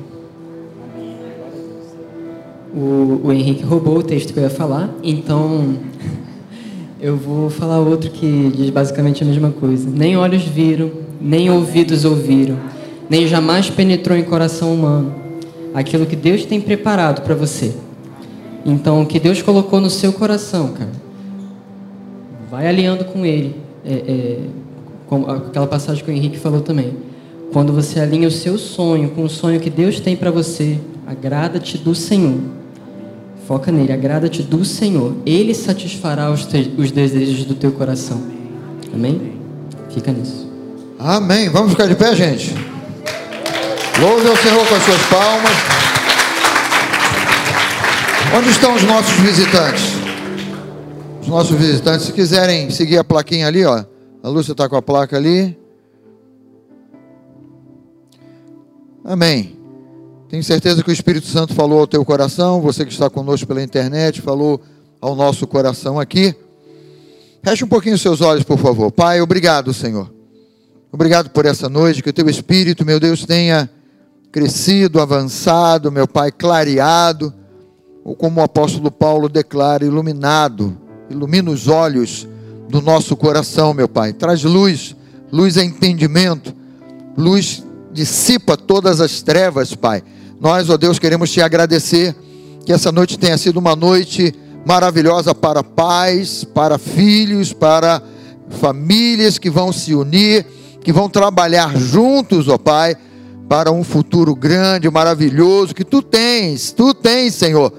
O, o Henrique roubou o texto que eu ia falar, então eu vou falar outro que diz basicamente a mesma coisa. Nem olhos viram, nem ouvidos ouviram, nem jamais penetrou em coração humano aquilo que Deus tem preparado para você. Então, o que Deus colocou no seu coração, cara, vai alinhando com Ele. É, é, com aquela passagem que o Henrique falou também. Quando você alinha o seu sonho com o sonho que Deus tem para você, agrada-te do Senhor. Foca nele, agrada-te do Senhor. Ele satisfará os, te, os desejos do teu coração. Amém? Fica nisso. Amém. Vamos ficar de pé, gente. Louve ao Senhor com as suas palmas. Onde estão os nossos visitantes? Os nossos visitantes, se quiserem seguir a plaquinha ali, ó. A Lúcia está com a placa ali. Amém. Tenho certeza que o Espírito Santo falou ao teu coração, você que está conosco pela internet, falou ao nosso coração aqui. Feche um pouquinho os seus olhos, por favor. Pai, obrigado, Senhor. Obrigado por essa noite, que o teu Espírito, meu Deus, tenha crescido, avançado, meu Pai, clareado, ou como o apóstolo Paulo declara, iluminado. Ilumina os olhos do nosso coração, meu Pai. Traz luz, luz é entendimento, luz dissipa todas as trevas, Pai nós, ó Deus, queremos te agradecer que essa noite tenha sido uma noite maravilhosa para pais, para filhos, para famílias que vão se unir, que vão trabalhar juntos, ó Pai, para um futuro grande, maravilhoso que tu tens, tu tens, Senhor,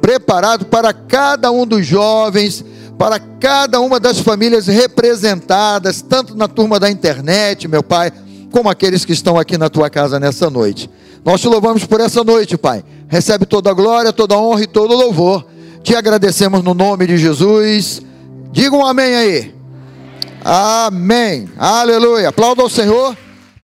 preparado para cada um dos jovens, para cada uma das famílias representadas, tanto na turma da internet, meu Pai, como aqueles que estão aqui na tua casa nessa noite. Nós te louvamos por essa noite, Pai. Recebe toda a glória, toda a honra e todo o louvor. Te agradecemos no nome de Jesus. Diga um amém aí. Amém. Aleluia. Aplauda o Senhor.